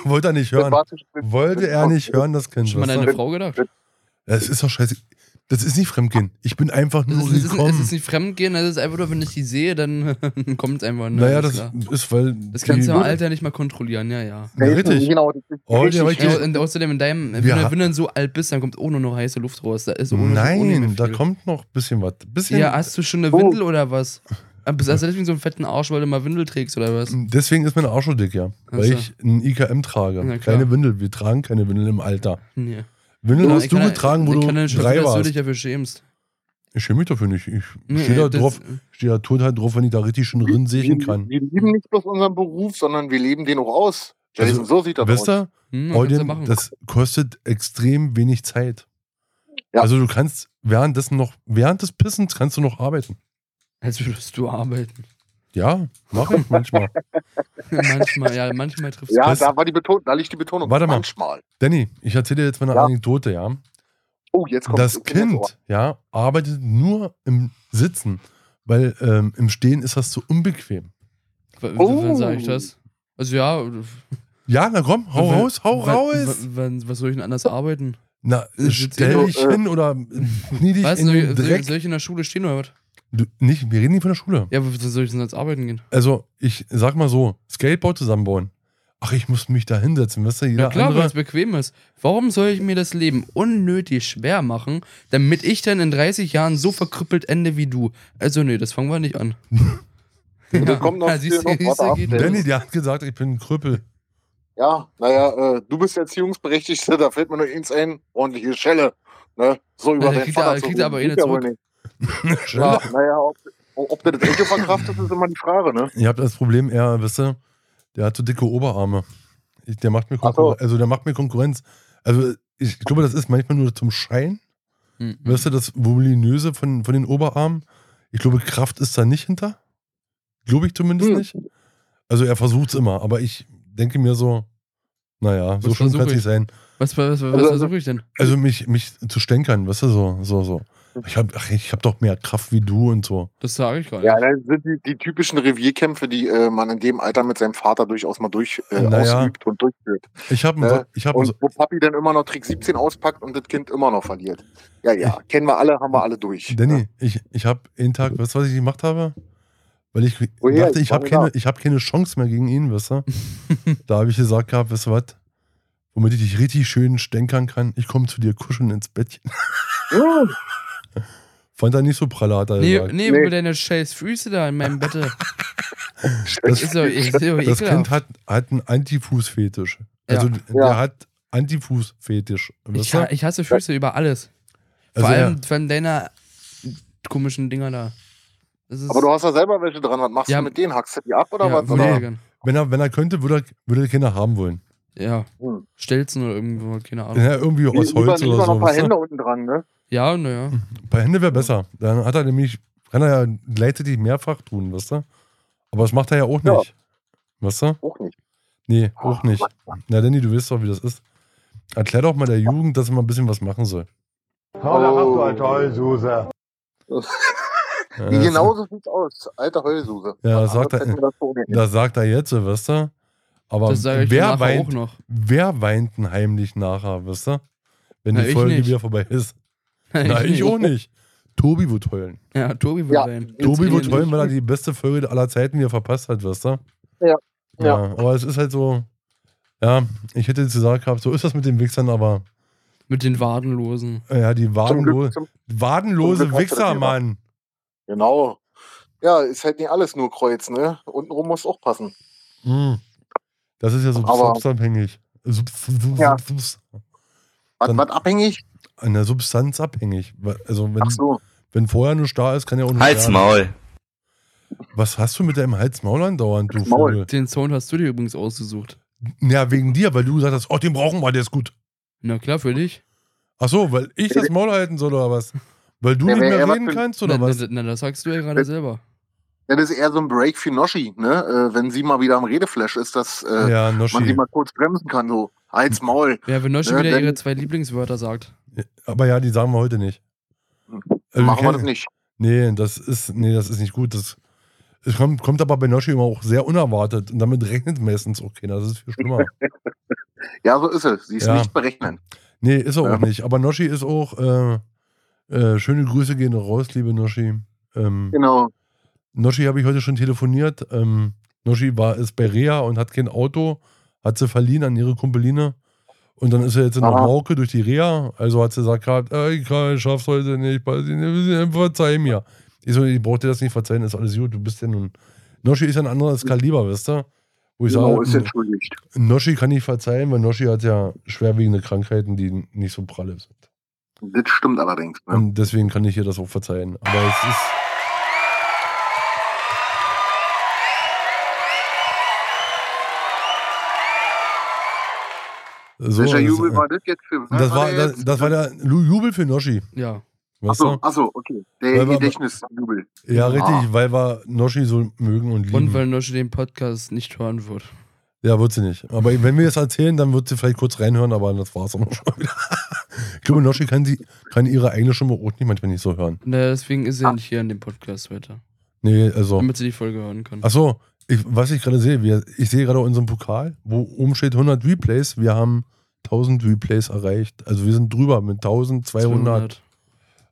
Wollte er nicht hören. Wollte er nicht hören, das Kind. Schon mal deine Frau gedacht? Es ist doch scheiße. Das ist nicht Fremdgehen. Ich bin einfach nur es, ist, gekommen. es ist nicht fremdgehen, es ist einfach nur, wenn ich die sehe, dann kommt es einfach. Ne? naja, Ist das klar. ist, weil. das kannst du im Alter nicht mal kontrollieren, ja, ja. Ja, richtig. Genau, das ist Oh, richtig. Ja, und außerdem in deinem, wenn, du, wenn du dann so alt bist, dann kommt auch nur noch heiße Luft raus. Da ist ohne, ohne Nein, mehr da kommt noch ein bisschen was. Bisschen, Ja, hast du schon eine Oh. Windel oder was? Ah, Bist also deswegen so einen fetten Arsch, weil du mal Windel trägst oder was? Deswegen ist mein Arsch so dick, ja. Weil so. ich ein IKM trage. Keine Windel. Wir tragen keine Windel im Alter. Nee. Windeln Ich hast du getragen, wo ich du ja drei sehen, dass du warst. dich dafür schämst. Ich schäme mich dafür nicht. Ich Nee, stehe da drauf, stehe da total drauf, wenn ich da richtig schön drin sehen kann. wir lieben nicht bloß unseren Beruf, sondern wir leben den auch aus. Jason, Also, so sieht das Wisst aus. ihr, Hm, machen? das kostet extrem wenig Zeit. Ja. Also du kannst währenddessen noch, während des Pissens kannst du noch arbeiten. Als würdest du arbeiten. Ja, mache ich manchmal. manchmal, ja, manchmal triffst Ja, Das- da war die Betonung, da liegt die Betonung. Warte mal. Manchmal. Danny, ich erzähle dir jetzt mal eine Ja. Anekdote, ja. Oh, jetzt kommt Das das Kind. Kind, ja, arbeitet nur im Sitzen, weil ähm, im Stehen ist das zu unbequem. W- Oh. Wann sage ich das? Also ja. Ja, na komm, hau w- raus, hau raus. Was soll ich denn anders arbeiten? Na, Ich stell dich hin oder knie dich Was? in Soll, den Dreck. soll ich in der Schule stehen oder was? Du, nicht, wir reden nicht von der Schule. Ja, wo soll ich denn jetzt arbeiten gehen? Also, ich sag mal so, Skateboard zusammenbauen. ach, ich muss mich da hinsetzen, weißt du, jeder Ja klar, weil es bequem ist. Warum soll ich mir das Leben unnötig schwer machen, damit ich dann in 30 Jahren so verkrüppelt ende wie du? Also nee, das fangen wir nicht an. Und dann kommt noch Ja, siehst noch siehst ab, Dennis. Danny, der hat gesagt, ich bin ein Krüppel. Ja, naja, äh, du bist Erziehungsberechtigter, da fällt mir nur eins ein, ordentliche Schelle. Ne? So über Ja, deinen kriegt er- Vater zu kriegt er aber eh nicht ja zurück. nicht. Ja, naja, ob, ob der das Echo verkraftet, ist immer die Frage, ne? Ihr habt das Problem, er, wisst ihr, der hat so dicke Oberarme. Ich, der macht mir Ach so. Konkurrenz. Also der macht mir Konkurrenz. Also ich glaube, das ist manchmal nur zum Schein. Mhm. Weißt du, das Voluminöse von, von den Oberarmen. Ich glaube, Kraft ist da nicht hinter. Glaube ich zumindest Hm. nicht. Also er versucht es immer, aber ich denke mir so, naja, so Was schlimm versuch kann es ich? nicht sein. Was, was, was, was Also- versuche ich denn? Also mich, mich zu stänkern, weißt du, so, so, so. Ich habe ich hab doch mehr Kraft wie du und so. Das sage ich gar nicht. Ja, das sind die, die typischen Revierkämpfe, die äh, man in dem Alter mit seinem Vater durchaus mal durch äh, Naja. ausübt und durchführt. Ich habe Ne? ich hab Und wo Papi dann immer noch Trick 17 auspackt und das Kind immer noch verliert. Ja, ja, kennen wir alle, haben wir alle durch. Danny, Ne? ich, ich habe einen Tag, weißt du, was ich gemacht habe? Weil ich Woher? dachte, ich habe keine, ich hab keine Chance mehr gegen ihn, weißt du? da habe ich gesagt gehabt, weißt du was? Womit ich dich richtig schön stänkern kann, ich komme zu dir kuscheln ins Bettchen. Fand er nicht so pralle, hat er Nee, gesagt. nee, Nee. wo deine scheiß Füße da in meinem Bett. Das, ist doch, ist doch das. Kind hat, hat einen Antifuß-Fetisch. Also Ja. der Ja. hat Antifuß-Fetisch. ich, ha- ich hasse Füße über alles. Vor Also allem von deiner komischen Dinger da. Das ist, Aber du hast ja selber welche dran. Was machst Ja. du mit denen? Hackst du die ab oder ja, was? Oder? gern. wenn, er, wenn er könnte, würde er, würde er Kinder haben wollen. Ja, Hm. Stelzen oder irgendwo, keine Ahnung. Ja, irgendwie aus Lieber, Holz lieber oder noch so. ein paar? Hände unten dran, ne? Ja, naja. Ein paar Hände wäre besser. Dann hat er nämlich, kann er ja gleichzeitig mehrfach tun, weißt du? Aber das macht er ja auch Ja. nicht. Weißt du? Auch nicht. Nee, auch nicht. Na, Danny, du weißt doch, wie das ist. Erklär doch mal der Jugend, dass sie mal ein bisschen was machen soll. Oh, da hast du eine tolle Suse. Ja, Wie das- genau so sieht's aus. Alter Heulsuse. Ja, Was sagt anderes er-. Das sagt er jetzt, weißt du? Aber Das wer, weint, noch. wer weint denn heimlich nachher, weißt du? Wenn Na, die Folge wieder vorbei ist. Na, ich auch nicht. Tobi wird heulen. Ja, Tobi wird Ja. weinen. Tobi wird heulen, weil er die beste Folge aller Zeiten wieder verpasst hat, weißt du? Ja. Ja, aber es ist halt so, ja, ich hätte jetzt gesagt gehabt, so ist das mit den Wichsern, aber Mit den Wadenlosen. ja, die Zum wadenlo Glück, zum, wadenlose zum Wichser, Mann. genau. Ja, ist halt nicht alles nur Kreuz, ne? Untenrum muss auch passen. Mm. Das ist ja Aber- substanzabhängig. Subs Ja. Subs Was, Dann- was abhängig? An der Substanz abhängig. Also wenn, Ach so. wenn vorher nur da ist, kann ja auch nicht Halt's werden. Maul. Was hast du mit deinem Hals-Maul andauernd, du Maul. Vogel? Den Sound hast du dir übrigens ausgesucht. Ja, wegen dir, weil du gesagt hast, oh, den brauchen wir, der ist gut. Na klar, für dich. Ach so, weil ich das Maul halten soll oder was? Weil du Ja, nicht mehr reden kannst oder na, was? Na, na, das sagst du ja gerade selber. Ja, das ist eher so ein Break für Noschi, ne? Äh, wenn sie mal wieder am Redeflash ist, dass äh, Ja, man sie mal kurz bremsen kann, so. Hals, Maul. Ja, wenn Noschi Ja, wieder ihre zwei Lieblingswörter sagt. Aber ja, die sagen wir heute nicht. Also, Machen wir das nicht. Nee, das ist, nee, das ist nicht gut. Das, es kommt, kommt aber bei Noschi immer auch sehr unerwartet und damit rechnet meistens auch keiner. Das ist viel schlimmer. Ja, so ist es. Sie ist Ja. nicht berechnen. nee, ist er Ja. auch nicht. Aber Noschi ist auch, äh, äh, schöne Grüße gehen raus, liebe Noschi. Ähm, Genau. Noschi habe ich heute schon telefoniert. Ähm, Noschi war ist bei Rea und hat kein Auto, hat sie verliehen an ihre Kumpeline. Und dann ist er jetzt in der Aha. Mauke durch die Reha. Also hat sie gesagt, gehabt, äh, ich, kann, ich schaff's heute nicht, verzeih mir. Ich so, ich brauch dir das nicht verzeihen, ist alles gut, du bist ja nun. Noschi ist ein anderes Kaliber, weißt du? Wo ich Genau, ist sage. Noschi kann ich verzeihen, weil Noschi hat ja schwerwiegende Krankheiten, die nicht so pralle sind. Das stimmt allerdings. Ne? Und deswegen kann ich ihr das auch verzeihen. Aber es ist. So, Welcher das- Jubel war das jetzt für? das war, der das, das war der Jubel für Noschi. Ja. Weißt Achso, achso, okay. Der Gedächtnisjubel. Ja, richtig, Ah. weil wir Noschi so mögen und lieben. Und weil Noschi den Podcast nicht hören wird. ja, wird sie nicht. Aber wenn wir es erzählen, dann wird sie vielleicht kurz reinhören, aber das war es auch schon wieder. ich glaube, Noschi kann, sie, kann ihre eigene Stimme auch nicht manchmal nicht so hören. Na, deswegen ist sie Ah. nicht hier in dem Podcast heute. Nee, also. Damit sie die Folge hören kann. Achso, ich, was ich gerade sehe, wir, ich sehe gerade unseren Pokal, wo oben steht 100 Replays. Wir haben 1000 Replays erreicht. Also wir sind drüber mit 1200.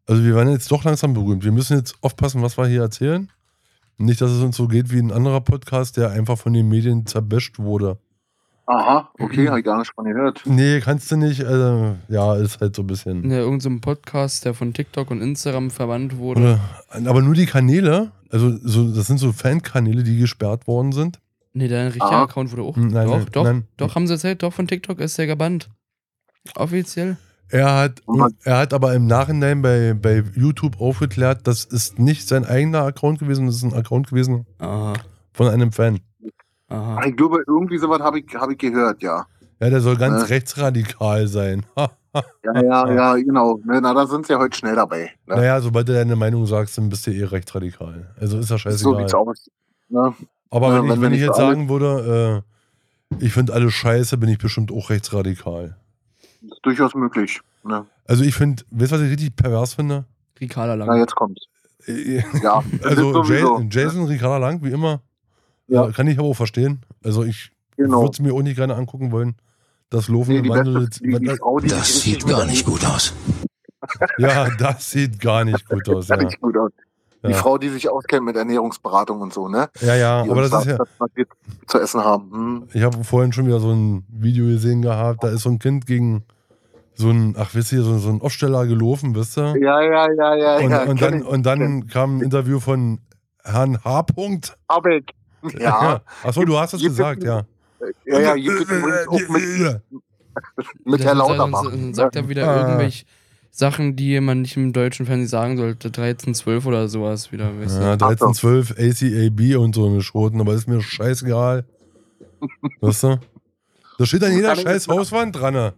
Also wir werden jetzt doch langsam berühmt. Wir müssen jetzt aufpassen, was wir hier erzählen. Nicht, dass es uns so geht wie ein anderer Podcast, der einfach von den Medien zerbäscht wurde. Aha, okay, habe ich gar nicht von gehört. Nee, kannst du nicht. Also, ja, ist halt so ein bisschen. Ja, irgendein so ein Podcast, der von TikTok und Instagram verwandt wurde. Oder, aber nur die Kanäle, also so, das sind so Fankanäle, die gesperrt worden sind. Nee, dein richtiger Ah. Account wurde auch. Hm, nein, doch, nein, doch, nein. doch, haben sie erzählt, doch von TikTok ist der gebannt. Offiziell. Er hat, er hat aber im Nachhinein bei, bei YouTube aufgeklärt, das ist nicht sein eigener Account gewesen, das ist ein Account gewesen Aha. von einem Fan. Aha. Ich glaube, irgendwie sowas habe ich, hab ich gehört, ja. Ja, der soll ganz Äh. rechtsradikal sein. Ja, ja, ja, genau. Ne, Na, da sind sie ja heute schnell dabei. Ne? Naja, sobald du deine Meinung sagst, dann bist du eh rechtsradikal. Also ist ja so scheißegal. sieht's aus. Ne? aber Ja, wenn, ich, wenn wenn ich jetzt alle- sagen würde, äh, ich finde alles scheiße, bin ich bestimmt auch rechtsradikal. Ist durchaus möglich. Ne? Also ich finde, weißt du, was ich richtig pervers finde? Rikala lang. Na, jetzt kommt's. Äh, Ja, das Also. Jason, Jason Ricarda Lang, wie immer. Ja. Kann ich aber auch verstehen. Also ich Genau. würde es mir auch nicht gerne angucken wollen. Das Laufen Nee, die Das sieht gar nicht gut aus. ja, das sieht gar nicht gut aus. Gar Ja, nicht gut aus. Die Ja. Frau, die sich auskennt mit Ernährungsberatung und so, ne? ja, ja Die aber das ist sagt, ja. was wir zu essen haben. Hm. Ich habe vorhin schon wieder so ein Video gesehen gehabt. Da ist so ein Kind gegen so ein, ach, wisst ihr, so, so ein Aufsteller gelaufen, wisst ihr? Ja, ja, ja, ja, Und, ja. und, dann, ich. und dann kam ein Interview von Herrn H. Punkt. Habeck. Ja, Achso, du hast es gesagt, ja. ja, ja, gibt es übrigens auch mit, mit Herr Lauterbach. Dann sagt er wieder Ah. irgendwelche Sachen, die man nicht im deutschen Fernsehen sagen sollte. 13, 12 oder sowas wieder. Weißt du? Ja, 13, 12, ACAB und so eine Schoten, aber ist mir scheißegal. weißt du? Da steht an jeder scheiß Hauswand dran. ne?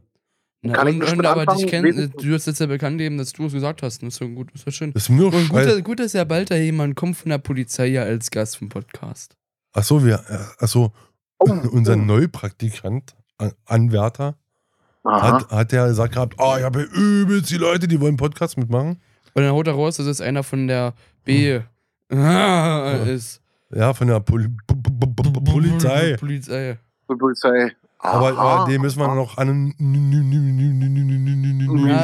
Na, Kann ich und, aber dich Wesen- du hast jetzt ja bekannt gegeben, dass du es gesagt hast. Das ist so gut, ist doch schön. Das ist mir Und gut, gut, dass ja bald da jemand kommt von der Polizei ja als Gast vom Podcast. Achso, wir, achso, Oh, unser Neupraktikant, An- Anwärter, Aha. hat, hat ja gesagt gehabt, oh, ich habe übelst die Leute, die wollen Podcast mitmachen. Und dann haut er raus, dass es einer von der B ah, ist. Ja, von der Poli P- P- P- P- Polizei. Polizei. Polizei. Aber, aber den müssen wir noch an. Ja,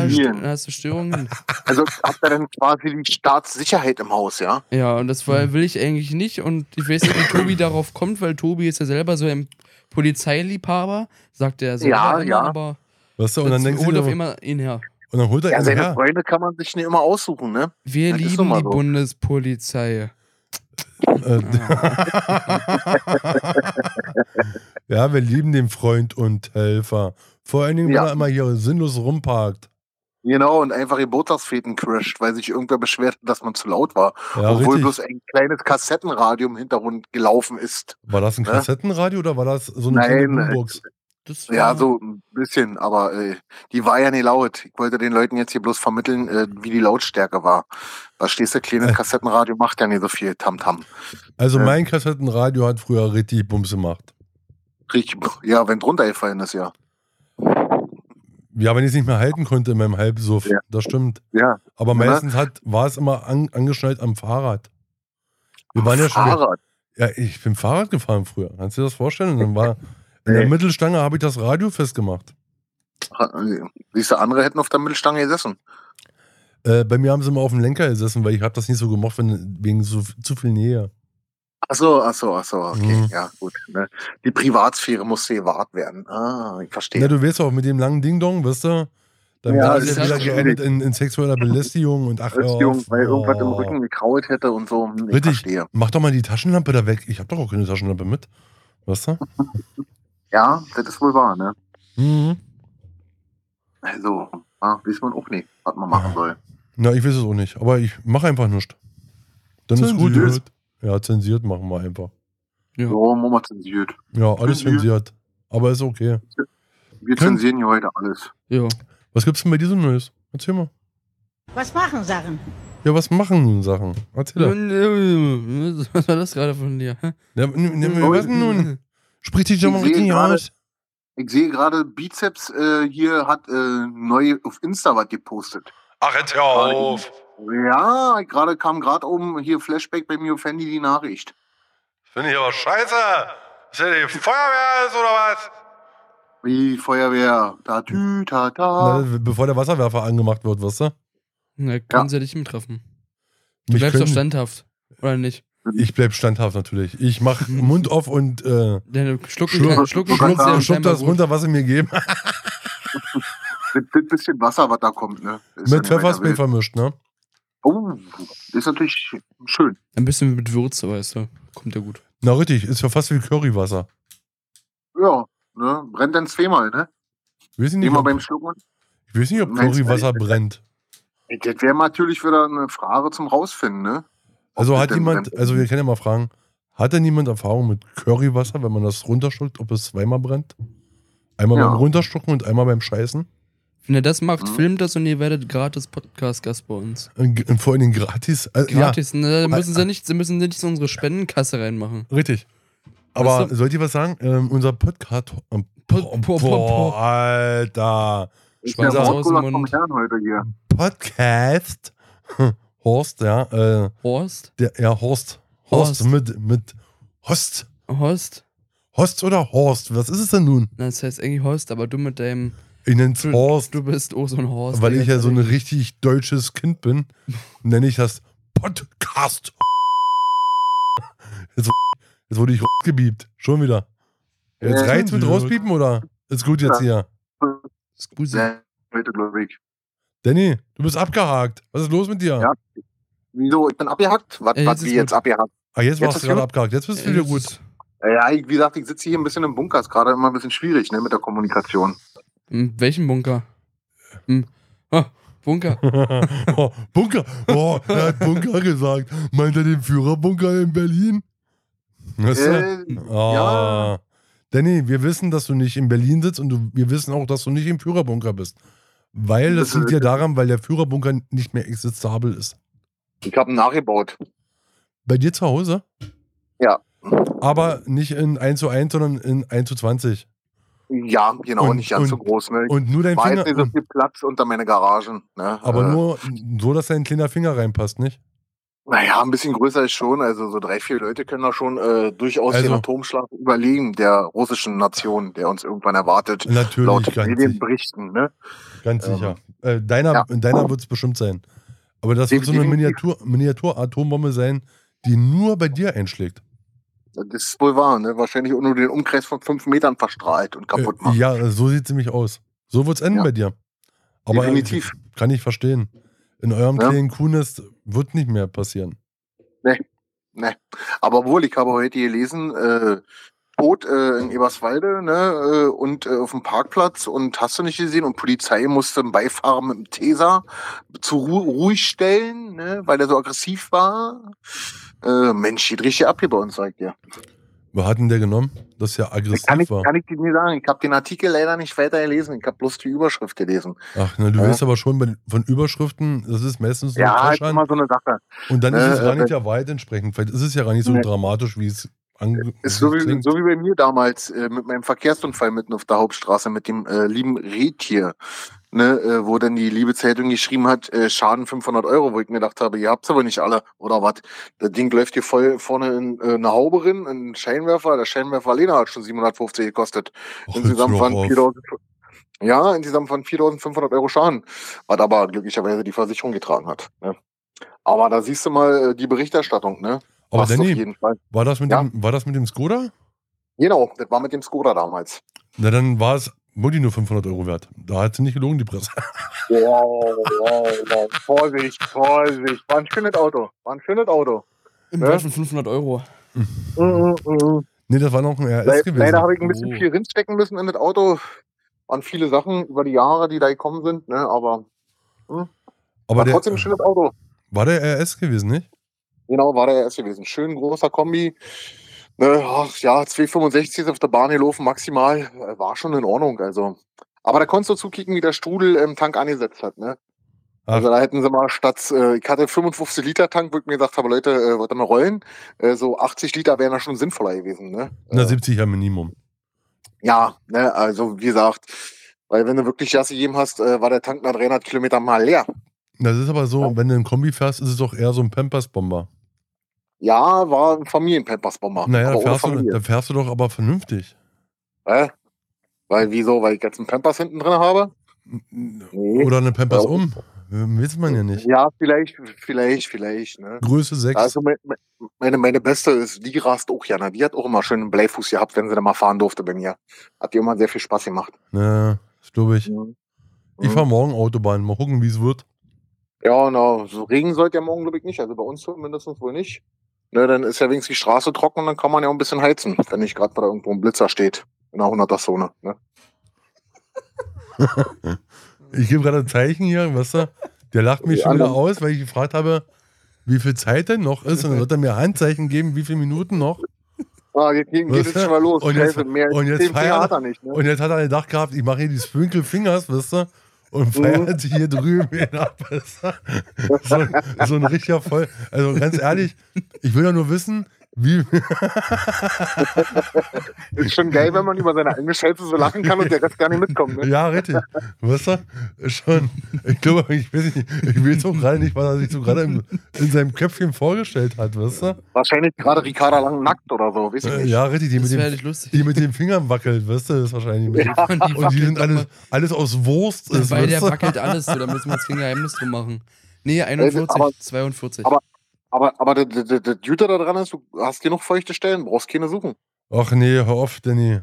Mhm. hast du Störungen. Also habt ihr denn quasi die Staatssicherheit im Haus, ja? Ja, und das will ich eigentlich nicht. Und ich weiß nicht, wie Tobi darauf kommt, weil Tobi ist ja selber so ein Polizeiliebhaber, sagt er selber Ja, ja. aber Weißt du, und dann denkst holt auf immer ihn her. und dann holt er Ja, ihn seine her. Freunde kann man sich nicht immer aussuchen, ne? Wir Das lieben die so. Bundespolizei. Äh, ja, wir lieben den Freund und Helfer. Vor allen Dingen, wenn Ja. er immer hier sinnlos rumparkt. Genau, und einfach Geburtstagsfeten crasht, weil sich irgendwer beschwert dass man zu laut war. Ja, Obwohl richtig. bloß ein kleines Kassettenradio im Hintergrund gelaufen ist. War das ein Ne? Kassettenradio oder war das so eine Nein, kleine äh, Boombox? Das Ja, so ein bisschen, aber äh, die war ja nicht laut. Ich wollte den Leuten jetzt hier bloß vermitteln, äh, wie die Lautstärke war. Verstehst du, kleines Äh. Kassettenradio macht ja nicht so viel Tamtam. Also Ja. mein Kassettenradio hat früher richtig Bums gemacht. Richtig, ja, wenn drunter gefallen ist, ja. Ja, wenn ich es nicht mehr halten konnte in meinem Halbsuff, Ja. das stimmt. Ja, Aber Ja. meistens hat, war es immer an, angeschnallt am Fahrrad. Wir waren ja schon. Fahrrad. Ja, ich bin Fahrrad gefahren früher. Kannst du dir das vorstellen? Und dann war in der. Mittelstange habe ich das Radio festgemacht. Siehst du, andere hätten auf der Mittelstange gesessen. Äh, bei mir haben sie immer auf dem Lenker gesessen, weil ich habe das nicht so gemocht, wenn, wegen so, zu viel Nähe. Ach so, ach so, ach so, okay, Mhm. ja, gut. Ne? Die Privatsphäre musste gewahrt werden. Ah, ich verstehe. Ja, du weißt auch, mit dem langen Ding-Dong, weißt du? Dann Ja, wäre das ist ja wieder ja geendet in, in sexueller Belästigung und ach, Beziehung, auf. weil irgendwas im Oh. Rücken gekraut hätte und so. Hm, Ich Richtig. verstehe. Mach doch mal die Taschenlampe da weg. Ich habe doch auch keine Taschenlampe mit. Weißt du? Ja, das ist wohl wahr, ne? Mhm. Also, ah, weiß man auch nicht, was man machen soll. Na, ich weiß es auch nicht. Aber ich mache einfach nichts. Dann ist gut. Ja, zensiert machen wir einfach. Ja. So, machen wir zensiert. Ja, alles Zensiert. zensiert. Aber ist okay. Wir zensieren hier heute alles. Ja. Was gibt's denn bei dir so Neues? Erzähl mal. Was machen Sachen? Ja, was machen nun Sachen? Erzähl doch. Was war das gerade von dir? Ja, was denn nun? Sprich dich doch mal Ich sehe richtig gerade- aus. Ich sehe gerade, Bizeps äh, hier hat äh, neu auf Insta was gepostet. Ach, jetzt hör auf. Ja, gerade kam gerade oben hier Flashback bei mir auf Handy die Nachricht. Finde ich aber scheiße. Ist ja die Feuerwehr ist oder was? Wie Feuerwehr, da tü, ta, ta. Na, bevor der Wasserwerfer angemacht wird, weißt du? Na, können sie ja dich mittreffen. Du Mich bleibst doch standhaft. Oder nicht? Ich bleib standhaft natürlich. Ich mach Mund auf und äh, schluck, kann, schluck, schluck, ja schluck das runter, was sie mir geben. Das, das bisschen Wasser, was da kommt, ne? Ist ja Mit nicht Pfefferspray vermischt, ne? Oh, ist natürlich schön. Ein bisschen mit Würze, weißt du. Kommt ja gut. Na richtig, ist ja fast wie Currywasser. Ja, ne? Brennt dann zweimal, ne? Ich weiß nicht, Immer ob, beim Schlucken. ich weiß nicht, ob Nein, Currywasser das- brennt. Das wäre natürlich wieder eine Frage zum Rausfinden, ne? Ob Also hat jemand, brennt. also wir können ja mal fragen, hat denn jemand Erfahrung mit Currywasser, wenn man das runterschluckt, ob es zweimal brennt? Einmal Ja. beim Runterschlucken und einmal beim Scheißen? Wenn ihr das macht, Mhm. filmt das und ihr werdet gratis Podcast-Gast bei uns. Und, und vor allen Dingen gratis. Äh, Gratis, ne? Da müssen sie nicht, sie müssen nicht in unsere Spendenkasse reinmachen. Ja, richtig. Aber Weißt du- sollt ihr was sagen? Ähm, unser Podcast. Ähm, Po- boah, po- po-. Alter. Schwanz aus dem Mund. Herrn heute hier. Podcast. Horst, ja. Äh, Horst? der, ja, Horst. Horst, Horst. mit, mit Host. Horst? Host oder Horst? Was ist es denn nun? Na, das heißt eigentlich Horst, aber du mit deinem. Ich nenn's Du, Horst. du bist auch so ein Horst. weil ich ja so ein richtig deutsches Kind bin, nenne ich das Podcast. Jetzt, jetzt wurde ich rausgebiebt. Schon wieder. Jetzt Ja, reicht's mit ja. rauspiepen oder? Ist gut jetzt hier. Glaube ich. Danny, du bist abgehakt. Was ist los mit dir? Ja. Wieso? Ich bin abgehackt? Was, Ey, was jetzt wie ist jetzt gut. abgehackt? Ah, jetzt Jetzt warst ist du gerade gut. abgehakt. Jetzt bist du wieder gut. ist- Ja, wie gesagt, ich sitze hier ein bisschen im Bunker. Ist gerade immer ein bisschen schwierig, ne, mit der Kommunikation. Hm, welchen Bunker? Hm. Ah, Bunker. oh, Bunker. Oh, er hat Bunker gesagt. Meint er den Führerbunker in Berlin? Weißt du? Äh, Ah. ja. Danny, wir wissen, dass du nicht in Berlin sitzt und du, wir wissen auch, dass du nicht im Führerbunker bist. Weil das liegt ja daran, weil der Führerbunker nicht mehr existabel ist. Ich habe ihn nachgebaut. Bei dir zu Hause? Ja. Aber nicht in 1 zu 1, sondern in 1 zu 20. Ja, genau, Und- nicht ganz so und- groß. Ne? Und nur dein War Finger. jetzt nicht so viel Platz unter meine Garagen. Ne? aber äh, nur so, dass dein kleiner Finger reinpasst, nicht? Naja, ein bisschen größer ist schon. Also so drei, vier Leute können da schon äh, durchaus Also- den Atomschlag überlegen der russischen Nation, der uns irgendwann erwartet. Natürlich, laut ganz, Medien sich- berichten. Ne? ganz Ähm, sicher. Äh, deiner ja. deiner wird es bestimmt sein. Aber das wird so eine Definitiv. Miniatur- Miniatur-Atombombe sein, die nur bei dir einschlägt. Das ist wohl wahr. Ne? Wahrscheinlich auch nur den Umkreis von fünf Metern verstrahlt und kaputt Äh, macht. ja, so sieht sie mich aus. So wird's enden Ja. bei dir. Aber Definitiv. kann ich verstehen. In eurem Ja. kleinen Kuhnest wird nicht mehr passieren. Ne. Aber wohl, ich habe heute gelesen, äh, Tod äh, in Eberswalde ne, äh, und äh, auf dem Parkplatz und hast du nicht gesehen und Polizei musste einen Beifahrer mit dem Taser zu Ru ruhig stellen, ne, weil er so aggressiv war. Äh, Mensch, geht richtig ab hier bei uns, sagt ihr. Was hat denn der genommen? Das ja aggressiv Kann ich, war. kann ich dir nicht sagen. Ich habe den Artikel leider nicht weiter gelesen. Ich habe bloß die Überschrift gelesen. Ach, ne, du Ja. weißt aber schon von Überschriften, das ist meistens so Ja, ein ist Trash immer so eine Sache. Und dann ist es Äh, gar nicht äh, der Wahrheit entsprechend. Vielleicht ist es ja gar nicht so Nee. dramatisch, wie es ange Ist so wie, so wie bei mir damals äh, mit meinem Verkehrsunfall mitten auf der Hauptstraße mit dem äh, lieben Retier, ne, äh, wo dann die liebe Zeitung geschrieben hat, äh, Schaden 500 Euro, wo ich mir gedacht habe, ihr habt's aber nicht alle, oder was? Das Ding läuft hier voll vorne in äh, eine Haube rein, in Scheinwerfer, der Scheinwerfer alleine hat schon 750 gekostet. Och, insgesamt waren auf. 4000, ja, insgesamt waren 4500 Euro Schaden, was aber glücklicherweise die Versicherung getragen hat. Ne? Aber da siehst du mal äh, die Berichterstattung, ne? Aber Passt auf Danny, jeden Fall. war das, mit Ja. dem, war das mit dem Skoda? Genau, das war mit dem Skoda damals. Na, dann war es wirklich nur 500 Euro wert. Da hat sie nicht gelogen, die Presse. Wow, wow, wow. Vorsicht, Vorsicht. War ein schönes Auto. War ein schönes Auto. Im Ja. Von 500 Euro. Mhm, mhm. Nee, das war noch ein RS Le gewesen. leider habe ich ein bisschen Oh. viel Rind stecken müssen in das Auto. Waren viele Sachen über die Jahre, die da gekommen sind, ne? aber aber war der, trotzdem ein schönes Auto. war der RS gewesen, nicht? Genau, war der erst gewesen. Schön großer Kombi. Ne, ach, ja, 265 ist auf der Bahn gelaufen, maximal. Äh, War schon in Ordnung, also. Aber da konntest du zukicken, wie der Strudel im Tank angesetzt hat, ne? Ach. Also da hätten sie mal statt, äh, ich hatte 55 Liter Tank, wo ich mir gesagt habe, Leute, äh, wollt ihr mal rollen? Äh, so 80 Liter wären da schon sinnvoller gewesen, ne? Na, Äh, 70 ja Minimum. ja, ne, also wie gesagt, weil wenn du wirklich Gas gegeben hast, äh, war der Tank nach 300 Kilometern mal leer. Das ist aber so, wenn du einen Kombi fährst, ist es doch eher so ein Pampers-Bomber. Ja, war ein Familienpampersbomber. Naja, aber da ohne fährst, du, Familie. da fährst du doch aber vernünftig. Äh? Weil wieso? Weil ich jetzt einen Pampers hinten drin habe? Nee. Oder eine Pampers Ja. um. Weiß man ja nicht. Ja, vielleicht, vielleicht, vielleicht. Ne? Größe 6. Also mein, mein, Meine, meine Beste ist, die rast auch ja. Die hat auch immer schön einen Bleifuß gehabt, wenn sie da mal fahren durfte bei mir. Hat ihr immer sehr viel Spaß gemacht. Ja, das glaube ich. Mhm. Ich fahre morgen Autobahn. Mal gucken, wie es wird. Ja, na, so Regen sollte ja morgen, glaube ich, nicht. Also bei uns zumindest wohl nicht. Ne, dann ist ja wenigstens die Straße trocken und dann kann man ja auch ein bisschen heizen, wenn nicht gerade da irgendwo ein Blitzer steht. In der 100er-Zone. Ne? Ich gebe gerade ein Zeichen hier, weißt du? Der lacht mich schon wieder aus, weil ich gefragt habe, wie viel Zeit denn noch ist. Und dann wird er mir Handzeichen geben, wie viele Minuten noch. Ah, jetzt geht, es schon mal los. Und jetzt- Scheiße, mehr und jetzt hat er nicht. Ne? Und jetzt hat er gedacht gehabt, ich mache hier die Sprinkle Fingers, weißt du? Und feiert sich hier drüben hin ab, weißt du? so, so ein richtiger Voll. Also ganz ehrlich, ich will ja nur wissen, wie. Ist schon geil, wenn man über seine eigene Scheiße so lachen kann und der Rest gar nicht mitkommt. Ne? ja, richtig. Weißt du? Schon. Ich glaube, ich weiß nicht, ich will so gerade nicht, was er sich so gerade in, in seinem Köpfchen vorgestellt hat, weißt du? Wahrscheinlich gerade Ricarda lang nackt oder so, weiß ich Äh, nicht. Ja, richtig, die Das mit, dem, nicht lustig. die mit den Fingern wackelt, weißt du, das ist wahrscheinlich. Mit Ja. Und die, Und die sind wackelt alles, alles aus Wurst. Ist, Weil der wackelt alles, so, da müssen wir jetzt kein Geheimnis drum machen. Nee, 41, aber- 42. aber- Aber, aber der, der, der Jüter da dran ist, du hast genug feuchte Stellen, brauchst keine suchen. Ach nee, hör auf, Danny.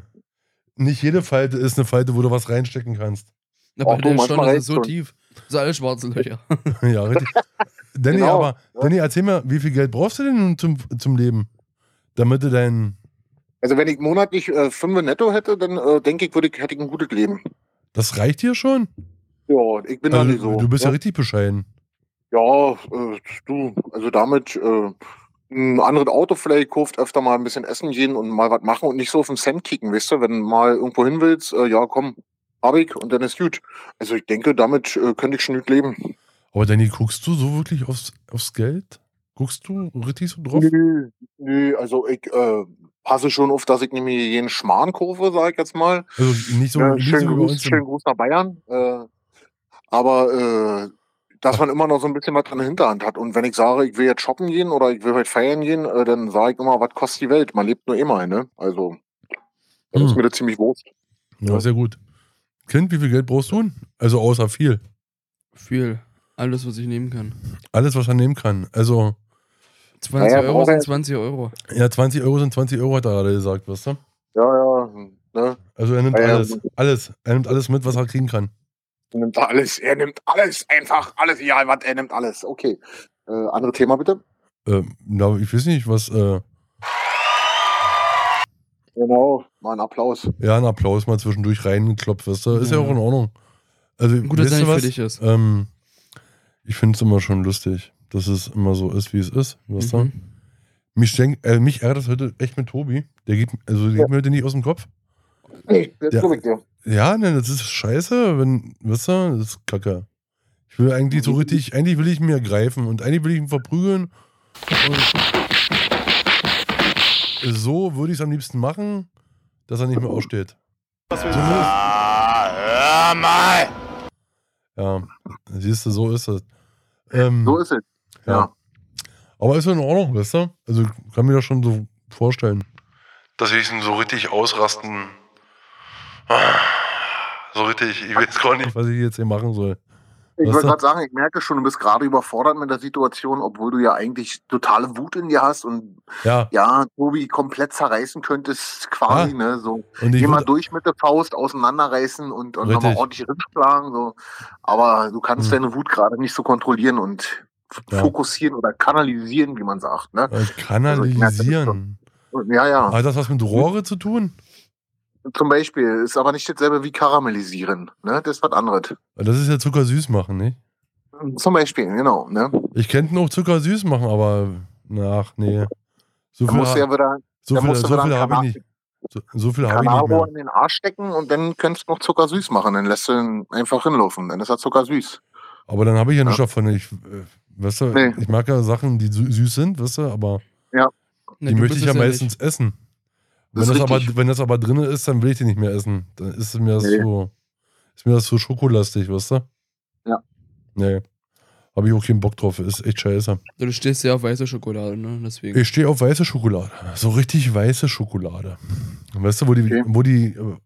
Nicht jede Falte ist eine Falte, wo du was reinstecken kannst. Na, Ach bei manchmal schon, das ist so schon. tief. So alle schwarze Löcher. ja, richtig. Danny, Genau, aber, ja. Danny, erzähl mal, wie viel Geld brauchst du denn nun zum, zum Leben? Damit du dein. Also wenn ich monatlich äh, 5 netto hätte, dann äh, denke ich, würde ich, hätte ich ein gutes Leben. Das reicht dir schon? Ja, ich bin da Also, nicht so. du bist ja ja, richtig bescheiden. Ja äh, du, also damit äh, ein anderes Auto vielleicht kauft, öfter mal ein bisschen essen gehen und mal was machen und nicht so auf den Cent kicken, weißt du? Wenn du mal irgendwo hin willst, äh, ja komm, hab ich und dann ist gut. Also ich denke, damit äh, könnte ich schon gut leben. Aber Danny, guckst du so wirklich aufs, aufs Geld? Guckst du richtig so drauf? Nö, nö, also ich äh, passe schon auf, dass ich nämlich jeden Schmarrn kaufe, sag ich jetzt mal. Also nicht so, Ja, nicht schönen, so Gruß, schönen Gruß nach Bayern. Äh, aber äh, dass man immer noch so ein bisschen was in der Hinterhand hat. Und wenn ich sage, ich will jetzt shoppen gehen oder ich will heute feiern gehen, äh, dann sage ich immer, was kostet die Welt? Man lebt nur immer, ne? Also, ist Hm. mir das ziemlich wurscht. ja, sehr gut. Kind, wie viel Geld brauchst du? Also außer viel. Viel. Alles, was ich nehmen kann. Alles, was er nehmen kann. Also, 20 Naja, Euro sind 20 Euro. ja, 20 Euro sind 20 Euro, hat er gerade gesagt, weißt du? Ja, ja, ne? Also er nimmt Ja, ja. alles, alles. Er nimmt alles mit, was er kriegen kann. Er nimmt alles, er nimmt alles, einfach alles, egal was, er nimmt alles. Okay. Äh, andere Thema bitte? Ähm, na, ich weiß nicht, was, äh, Genau, mal einen Applaus. ja, ein Applaus mal zwischendurch reingeklopft, weißt du? Ist ja Ja. auch in Ordnung. Also, Gut, dass du nicht was? für dich ist. Ähm, ich finde es immer schon lustig, dass es immer so ist, wie es ist, weißt du? Mhm. Mich, denk, äh, mich ärgert das heute echt mit Tobi. Der geht, also der geht mir heute nicht aus dem Kopf. Nee, jetzt Ja. ich dir. Ja, ne, das ist scheiße, wenn, weißt du, das ist kacke. Ich will eigentlich so richtig, eigentlich will ich ihn mir greifen und eigentlich will ich ihn verprügeln. Und so würde ich es am liebsten machen, dass er nicht mehr aussteht. Ja, siehst du, so ist es. Ähm, So ist es. ja. ja. Aber ist in Ordnung, weißt du? Also ich kann mir das schon so vorstellen. Dass ich ihn so richtig ausrasten. Ah, So richtig, ich weiß gar nicht, was ich jetzt hier machen soll. Ich wollte gerade sagen, ich merke schon, du bist gerade überfordert mit der Situation, obwohl du ja eigentlich totale Wut in dir hast und Ja, ja, Tobi komplett zerreißen könntest, quasi, Ja. ne? So, würd, durch mit der Faust, auseinanderreißen und, und nochmal ordentlich rinschlagen, so. Aber du kannst Hm. deine Wut gerade nicht so kontrollieren und Ja. fokussieren oder kanalisieren, wie man sagt, ne? äh, kanalisieren. Und, ja, ja. Hat das was mit Rohre zu tun? Zum Beispiel ist aber nicht dasselbe wie karamellisieren, ne? Das ist was anderes. Das ist ja zuckersüß machen, nicht? Zum Beispiel, genau, ne? Ich könnte auch zuckersüß machen, aber ach nee. So Da viel, musst ja wieder so viel, so viel habe ich nicht. So, so viel habe ich nicht mehr. in den Arsch stecken und dann könntest du noch zuckersüß machen. Dann lässt du ihn einfach hinlaufen. Dann ist er zuckersüß. Aber dann habe ich ja, Ja. nichts davon. Ich, äh, weißt du, Nee. ich mag ja Sachen, die sü- süß sind, weißt du, aber Na, die du möchte ich ja meistens essen. Wenn Das das, ist aber, richtig. wenn das aber drin ist, dann will ich die nicht mehr essen. Dann ist mir das Nee. so, ist mir das so schokolastig, weißt du? Ja. Nee. Habe ich auch keinen Bock drauf. Ist echt scheiße. Du stehst ja auf weiße Schokolade, ne? Deswegen. Ich stehe auf weiße Schokolade. So richtig weiße Schokolade. Weißt du, wo die, Okay. wo die äh,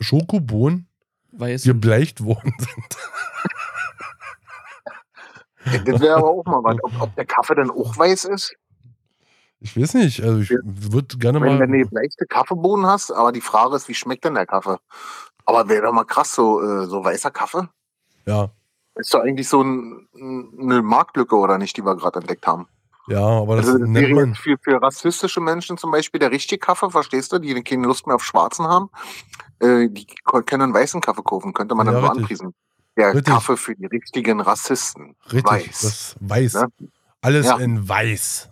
Schokobohnen Weiß. gebleicht worden sind. Das wäre aber auch mal was. Ob, ob der Kaffee dann auch weiß ist? Ich weiß nicht. Also ich würde gerne Wenn, mal. wenn du leichte Kaffeebohnen hast, aber die Frage ist, wie schmeckt denn der Kaffee? Aber wäre doch mal krass, so, äh, so weißer Kaffee. Ja, Ist doch eigentlich so ein, eine Marktlücke, oder nicht, die wir gerade entdeckt haben. ja, aber das Also nennt man. für, für rassistische Menschen zum Beispiel der richtige Kaffee, verstehst du, die keine Lust mehr auf Schwarzen haben. Äh, die können einen weißen Kaffee kaufen, könnte man Ja, dann so anpriesen. Der Richtig. Kaffee für die richtigen Rassisten. Richtig, Weiß. das weiß. Ne? Alles Ja. in weiß.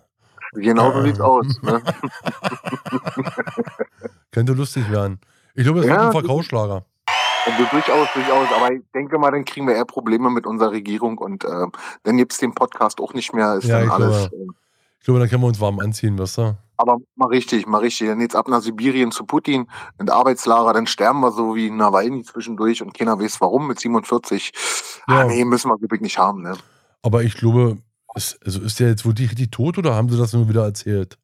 Genau so Ah. sieht's aus. Ne? Könnte lustig werden. Ich glaube, das Ja, wird ein Verkaufsschlager. Also durchaus, durchaus. Aber ich denke mal, dann kriegen wir eher Probleme mit unserer Regierung und äh, dann gibt's den Podcast auch nicht mehr. Ist Ja, dann ich alles. glaube- Äh, Ich glaube, dann können wir uns warm anziehen, weißt du? aber mal richtig, mal richtig. Dann jetzt ab nach Sibirien zu Putin und Arbeitslager, dann sterben wir so wie Nawalny zwischendurch und keiner weiß warum mit 47. Ja. Ah, nee, müssen wir wirklich nicht haben, ne? Aber ich glaube, ist, also ist der jetzt wirklich richtig tot oder haben sie das nur wieder erzählt?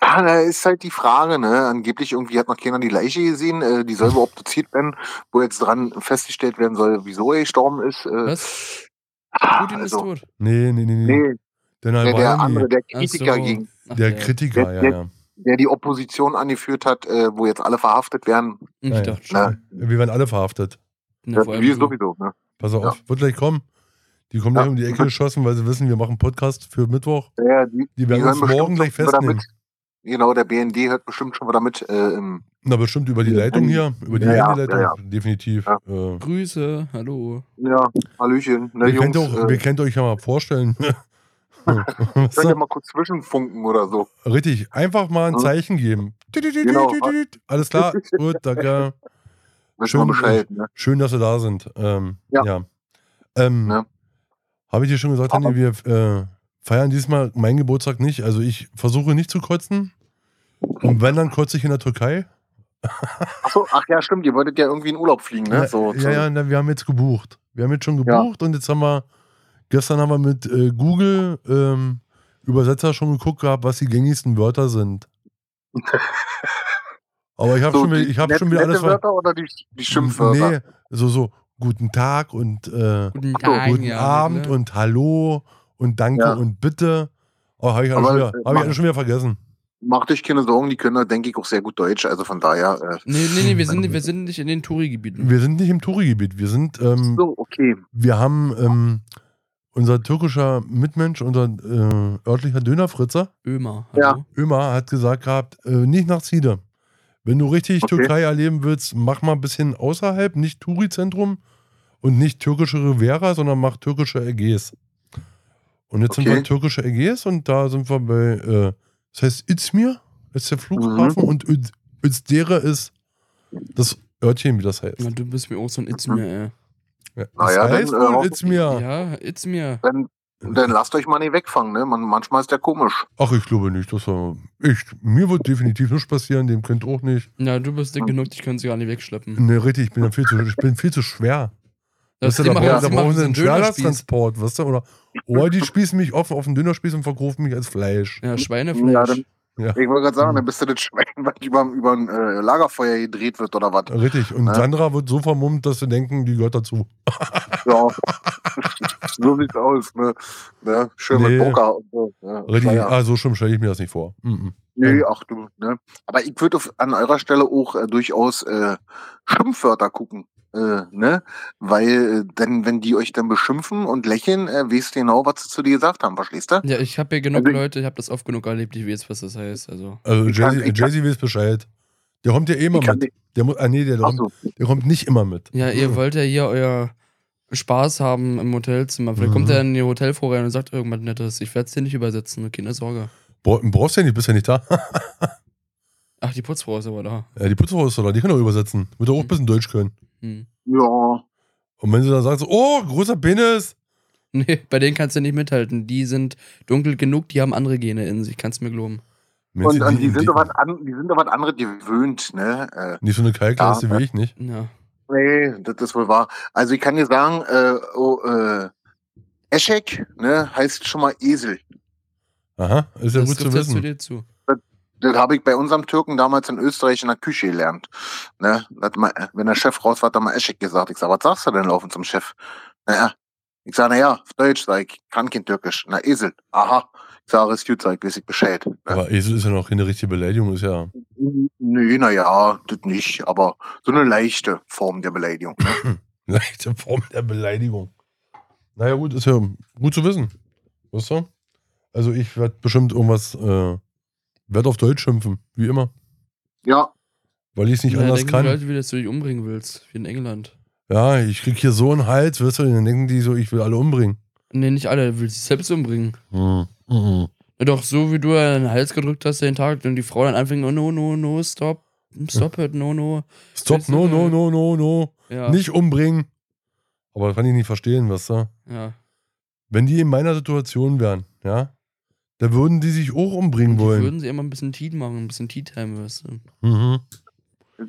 Ah, da ist halt die Frage, ne? Angeblich irgendwie hat noch keiner die Leiche gesehen, äh, die soll obduziert werden, wo jetzt dran festgestellt werden soll, wieso er gestorben ist. Äh, Was? ah, Putin ist also, tot. Nee, nee, nee, nee. Nee, Der der, der andere, der Kritiker so. gegen, Ach, der ja. Kritiker, Der- ja, der- ja. der die Opposition angeführt hat, äh, wo jetzt alle verhaftet werden. Ich Ja, dachte ja. schon. Na, Wir werden alle verhaftet. Na, wir sowieso, ne? Pass auf, Ja. wird gleich kommen. Die kommen gleich Ja. um die Ecke geschossen, weil sie wissen, wir machen Podcast für Mittwoch. Ja, die, Die werden hören uns morgen gleich festnehmen. mit. Genau, der BND hört bestimmt schon wieder mit. Äh, Na, bestimmt über die Leitung hier, über die Ja, Handyleitung, ja, definitiv. Ja. Äh, Grüße, hallo. ja, Hallöchen. Ne, ihr, könnt Jungs, auch, äh, ihr könnt euch ja mal vorstellen. Könnt ihr mal kurz zwischenfunken oder so. Richtig, einfach mal ein. Zeichen geben. Genau. Alles klar, gut, danke. Schön, wir Bescheid, ne? Schön, dass Sie da sind. Ähm, ja. Ja. Ähm, Ja. Habe ich dir schon gesagt, Hanni, wir äh, feiern diesmal meinen Geburtstag nicht. Also ich versuche nicht zu kotzen. Und wenn, dann kotze ich in der Türkei. Achso, ach ja, stimmt, ihr wolltet ja irgendwie in Urlaub fliegen, ne? Ja, So, ja, ja, na, wir haben jetzt gebucht. Wir haben jetzt schon Ja. gebucht und jetzt haben wir, gestern haben wir mit äh, Google ähm, Übersetzer schon geguckt gehabt, was die gängigsten Wörter sind. Aber ich habe so schon, ich hab nette- schon wieder alles Wörter oder die, die Schimpfwörter? Nee, so, so, guten Tag und äh, Guten Tag, guten ja, Abend klar. und Hallo und Danke Ja. und Bitte. Oh, habe ich, alles wieder- hab ich mach- alles schon wieder vergessen. Macht euch keine Sorgen, die können, da, denke ich, auch sehr gut Deutsch. Also von daher. Äh, Nee, nee, nee, wir sind, wir sind nicht in den Touri-Gebieten. Wir sind nicht im Touri-Gebiet. Wir sind, ähm, so, okay. wir haben ähm, unser türkischer Mitmensch, unser äh, örtlicher Dönerfritzer, Ömer, Ja. hallo? Ömer, hat gesagt gehabt, äh, nicht nach Ziede. Wenn du richtig Okay. Türkei erleben willst, mach mal ein bisschen außerhalb, nicht Touri-Zentrum und nicht türkische Riviera, sondern mach türkische Ägäis. Und jetzt sind Okay. wir türkische Ägäis und da sind wir bei, äh, das heißt Izmir, ist der Flughafen Mhm. und Özdere ist das Örtchen, wie das heißt. Ja, du bist mir auch so ein It's mir, ey. Ja, Na das ja, dann, heißt äh, wohl hoffen- Izmir. Ja, It's mir. Dann, dann lasst euch mal nicht wegfangen, ne? Man, manchmal ist der komisch. Ach, ich glaube nicht. Das war, ich, mir wird definitiv nichts passieren, dem könnte auch nicht. Ja, du bist Hm. dick genug, dich können sie gar nicht wegschleppen. Ne, richtig, ich bin, ja viel zu, ich bin viel zu schwer. Das, du, die da machen, brauchen, sie so einen. Schwerlasttransport, weißt du? Oder, oder die spießen mich offen auf den Dönerspieß und verkaufen mich als Fleisch. Ja, Ja, Schweinefleisch. dann, Ja. Ich wollte gerade sagen, dann bist du das Schwein, was über, über ein äh, Lagerfeuer gedreht wird oder was. Richtig. Und Ja. Sandra wird so vermummt, dass sie denken, die gehört dazu. Ja. so sieht's aus, ne? ne? Schön Nee. mit Poker und so. Ja, Richtig. Feier. Ah, so schlimm stelle ich mir das nicht vor. Mhm. Nee, ach du, ne? Aber ich würde an eurer Stelle auch äh, durchaus äh, Schimpfwörter gucken. Äh, ne? Weil, äh, denn, wenn die euch dann beschimpfen und lächeln, äh, weißt du genau, was sie zu dir gesagt haben, verstehst du? Ja, ich habe hier genug Also- Leute, ich habe das oft genug erlebt, ich weiß, was das heißt. Also. Also Jay-Z weiß Bescheid. Der kommt ja eh immer Ich kann mit. Der, mu- ah, nee, der, kommt, so. der kommt nicht immer mit. Ja, ihr wollt ja hier euer Spaß haben im Hotelzimmer. Vielleicht Mhm. kommt er in die Hotelfrau rein und sagt irgendwas Nettes. Ich werde es dir nicht übersetzen, keine Sorge. Bra- Brauchst du ja nicht, bist ja nicht da. Ach, die Putzfrau ist aber da. ja, die Putzfrau ist doch da, die kann doch übersetzen. Wird doch auch ein bisschen Deutsch können. Hm. Ja. Und wenn sie dann sagt so, oh, großer Penis. Nee, bei denen kannst du nicht mithalten. Die sind dunkel genug, die haben andere Gene in sich, kannst du mir glauben. Und, du, und die, sind doch was an, die sind doch was anderes gewöhnt, ne? Äh, Nicht so eine Kalklasse Ja, wie ich nicht. Ja. nee, das ist wohl wahr. Also ich kann dir sagen, äh, oh, äh, Eschek, ne, heißt schon mal Esel. Aha, ist ja das gut zu jetzt zu wissen. dir zu. Das habe ich bei unserem Türken damals in Österreich in der Küche gelernt. Ne? Wenn der Chef raus war, hat er mal Eschek gesagt. Ich sag, was sagst du denn laufen zum Chef? Naja. Ich sag, naja, auf Deutsch, sag ich, kann kein Türkisch. Na, Esel. Aha. Ich Sag es gut, sag, weiß ich Bescheid. Ne? Aber Esel ist ja noch keine richtige Beleidigung, ist ja. Nö, naja, das nicht, aber so eine leichte Form der Beleidigung. Ne? Leichte Form der Beleidigung. Naja, gut, ist ja gut zu wissen. Weißt du? Also, ich werde bestimmt irgendwas, äh, werde auf Deutsch schimpfen, wie immer. Ja, Weil ich es nicht Ja, anders denken kann. die Leute, wie dass du dich umbringen willst, wie in England. Ja, ich krieg hier so einen Hals, weißt du, dann denken die so, ich will alle umbringen. Nee, nicht alle, du willst dich selbst umbringen. Hm. Mhm. Ja, doch, so wie du den Hals gedrückt hast den Tag und die Frau dann anfing, oh no, no, no, stop, stop it, no, no. Stop, no, no, no, no, no. Ja. Nicht umbringen. Aber das kann ich nicht verstehen, weißt du? Ja. Wenn die in meiner Situation wären, ja, da würden die sich auch umbringen Die wollen. würden sie immer ein bisschen Tea machen, ein bisschen Tea Time, weißt du. Mhm.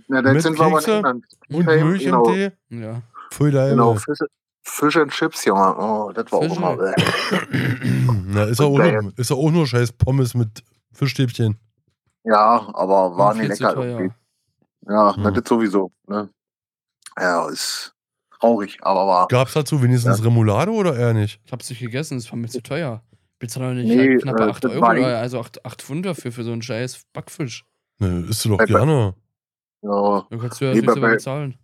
na, dann Mit sind wir aber in Kekse England. Und Milch genau. und Tee. Ja. Voll geil. Genau, Fish and Chips, Junge. Oh, das war auch Fische. immer. Na, ist ja auch, nur, ist ja auch nur scheiß Pommes mit Fischstäbchen. Ja, aber war Und nicht lecker. teuer. Ja, Hm. das sowieso. Ne? Ja, ist traurig, aber war. Gab's dazu wenigstens Remoulade oder eher nicht? Ich hab's nicht gegessen, es war mir zu teuer. Bezahl doch nicht Nee, halt knappe äh, 8 das Euro, ich- also 8, 8 Pfund dafür, für so einen scheiß Backfisch. Ne, isst du doch Bei- gerne. Ja. Da kannst du ja Nee, bei- weit bezahlen.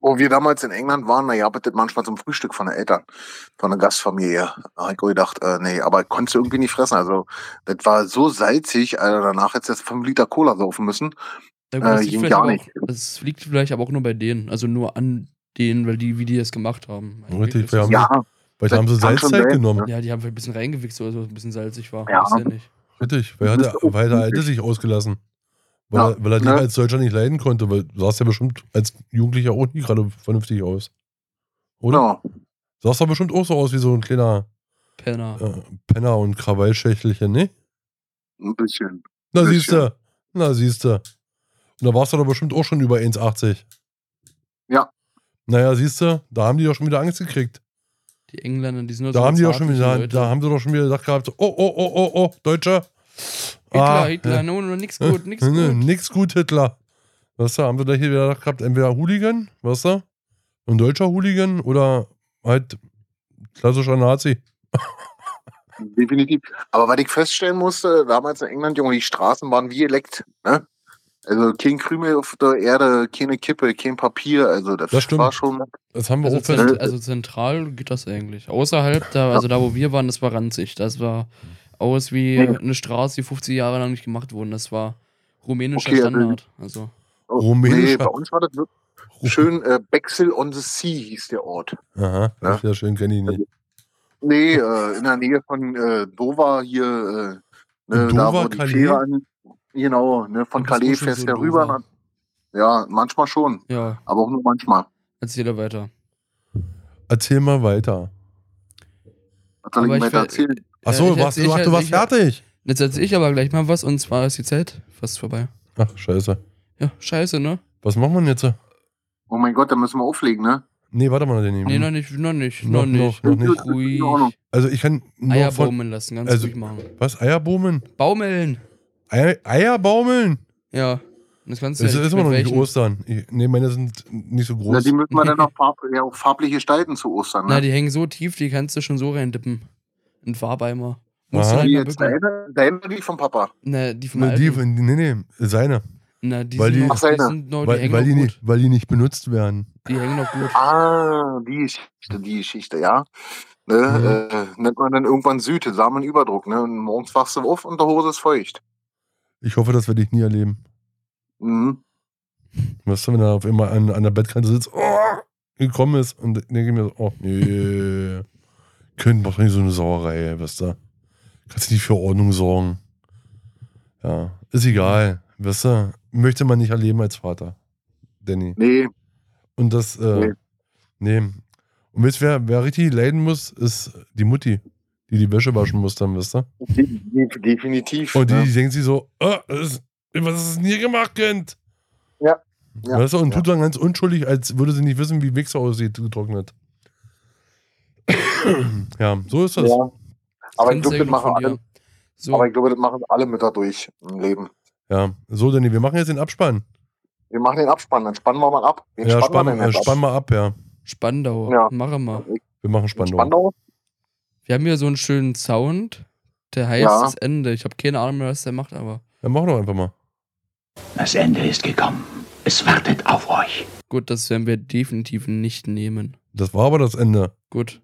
Wo wir damals in England waren, na ja, das manchmal zum Frühstück von den Eltern, von der Gastfamilie. Da hab ich gedacht, äh, nee, aber konntest du irgendwie nicht fressen. Also, das war so salzig, Alter, danach hättest du jetzt 5 Liter Cola saufen müssen. Ja, Äh, das, liegt ging vielleicht gar aber nicht. Auch, das liegt vielleicht aber auch nur bei denen, also nur an denen, weil die, wie die das gemacht haben. Richtig, wir haben- Ja, Vielleicht haben sie schon Salzzeit genommen. ja, die haben vielleicht ein bisschen reingewichst oder so, ein bisschen salzig war. Ja. Weiß ja nicht. Richtig, weil, hat der, weil der Alte sich ausgelassen. Weil, Ja, er, weil er dich ne? als Deutscher nicht leiden konnte, weil du sahst ja bestimmt als Jugendlicher auch nicht gerade vernünftig aus. Oder? ja. Sahst doch bestimmt auch so aus wie so ein kleiner Penner. äh, Penner und Krawallschächtelchen, ne? ein bisschen. Na Bisschen. siehst du, na siehst du. Und da warst du doch bestimmt auch schon über 1,80. Ja. Naja, siehst du, da haben die doch schon wieder Angst gekriegt. Die Engländer, die sind nur Da so haben die doch schon wieder, Leute. da haben sie doch schon wieder gedacht gehabt, so, oh, oh, oh, oh, oh, Deutscher. Hitler, Ah, Hitler, ja. no, no, nix gut, nix Ne, gut. Nix gut, Hitler. Weißt du, haben sie da hier wieder gehabt, entweder Hooligan, weißt du, ein deutscher Hooligan oder halt klassischer Nazi. Definitiv. Aber was ich feststellen musste, damals in England, Junge, die Straßen waren wie geleckt. Ne? Also kein Krümel auf der Erde, keine Kippe, kein Papier. Also das, Das stimmt. war schon. Das haben wir Also, auch fest. zent also zentral geht das eigentlich. Außerhalb, da, also da wo wir waren, das war ranzig. Das war aus wie Ja. eine Straße, die 50 Jahre lang nicht gemacht wurde. Das war rumänischer Okay, also- Standard. Also, Oh, Rumänischer- Nee, bei uns war das wirklich schön. Äh, Bexel on the Sea hieß der Ort. Aha, Ja. ja. sehr schön, kenne ich nicht. Nee, äh, in der Nähe von äh, Dover hier. Äh, ne, In da Dover, wo die? Fähre an. Genau, ne, von Calais fährst du in rüber. Dover. Na, ja, manchmal schon, ja, aber auch nur manchmal. erzähl da weiter. Erzähl mal weiter. Was soll Aber ich weiter erzählen? Achso, erzähl- du, ach, du warst ich- fertig. Jetzt erzähl ich aber gleich mal was und zwar ist die Zeit fast vorbei. Ach, scheiße. Ja, scheiße, ne? Was machen wir denn jetzt? Oh mein Gott, da müssen wir auflegen, ne? Nee, warte mal, den Nee, noch nicht, noch nicht, Noch- noch nicht. noch- noch nicht. Ruhig. Also ich kann nur Eier von... baumeln lassen, ganz also- ruhig machen. Was? Eierbaumeln? Baumeln! Eier, Eier baumeln? Ja. Das kannst du Das ja ist immer noch nicht welchen- Ostern. Ich, nee, meine sind nicht so Na, groß. die müssen wir dann noch farb, ja, auch farblich gestalten zu Ostern, ne? Na, die hängen so tief, die kannst du schon so reindippen. Ein Farbeimer. Musst Aha. du halt jetzt deine, deine oder die vom Papa? Na, die vom Nee, die, nee, nee, seine. Na, die weil sind die- noch, seine. die sind noch, die weil, hängen weil, noch die gut. nicht, weil die nicht benutzt werden. Die hängen noch gut. Ah, die Geschichte, die Geschichte, ja. Ne, äh, nennt man dann irgendwann Süte, Samenüberdruck, ne? Und morgens wachst du auf und der Hose ist feucht. Ich hoffe, das werde ich nie erleben. Mhm. Weißt du, wenn er auf immer an, an der Bettkante sitzt, oh, gekommen ist und denke ich mir so, oh, nee. Können doch nicht so eine Sauerei, weißt du. Kannst du nicht für Ordnung sorgen. Ja, ist egal, weißt du. Möchte man nicht erleben als Vater, Danny. Nee, Und das, äh, nee. Und weißt du, wer, wer richtig leiden muss, ist die Mutti, die die Wäsche waschen muss dann, weißt du. de de definitiv. Und die, ne? die denkt sich so, oh, ist, was ist denn hier gemacht, Kind? Ja. Ja. Weißt du, und Ja. tut dann ganz unschuldig, als würde sie nicht wissen, wie Wichser aussieht, getrocknet. ja, so ist das. Ja. Aber ich glaube, das machen alle. So, Aber ich glaube, das machen alle Mütter durch im Leben. Ja, so, Danny, wir machen jetzt den Abspann. Wir machen den Abspann, dann spannen wir mal ab. Wen ja, spannen spann, wir äh, jetzt spann mal ab, ja. Spandau. Ja. Machen wir. Wir machen? Spandau. Spandau? Wir haben hier so einen schönen Sound. Der heißt Ja. das Ende. Ich habe keine Ahnung mehr, was der macht, aber Dann mach doch einfach mal. Das Ende ist gekommen. Es wartet auf euch. gut, das werden wir definitiv nicht nehmen. Das war aber das Ende. Gut.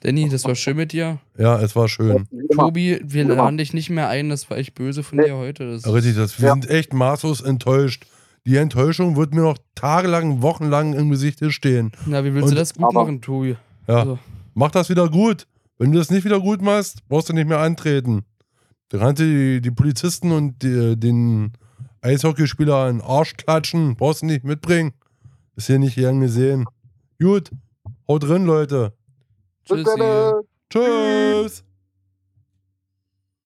Danny, das war schön mit dir. Ja, es war schön. Tobi, wir Ja. laden dich nicht mehr ein. Das war echt böse von dir heute. Das Richtig, das, wir Ja. sind echt maßlos enttäuscht. Die Enttäuschung wird mir noch tagelang, wochenlang im Gesicht stehen. Na, wie willst du Und- das gut machen, Tobi? Ja, Also, mach das wieder gut. Wenn du das nicht wieder gut machst, brauchst du nicht mehr antreten. Da kannst du die, die Polizisten und die, den Eishockeyspieler in den Arsch klatschen. Brauchst du nicht mitbringen. Ist hier nicht gern gesehen. Gut, haut drin, Leute. Bis tschüssi. dann. Tschüss.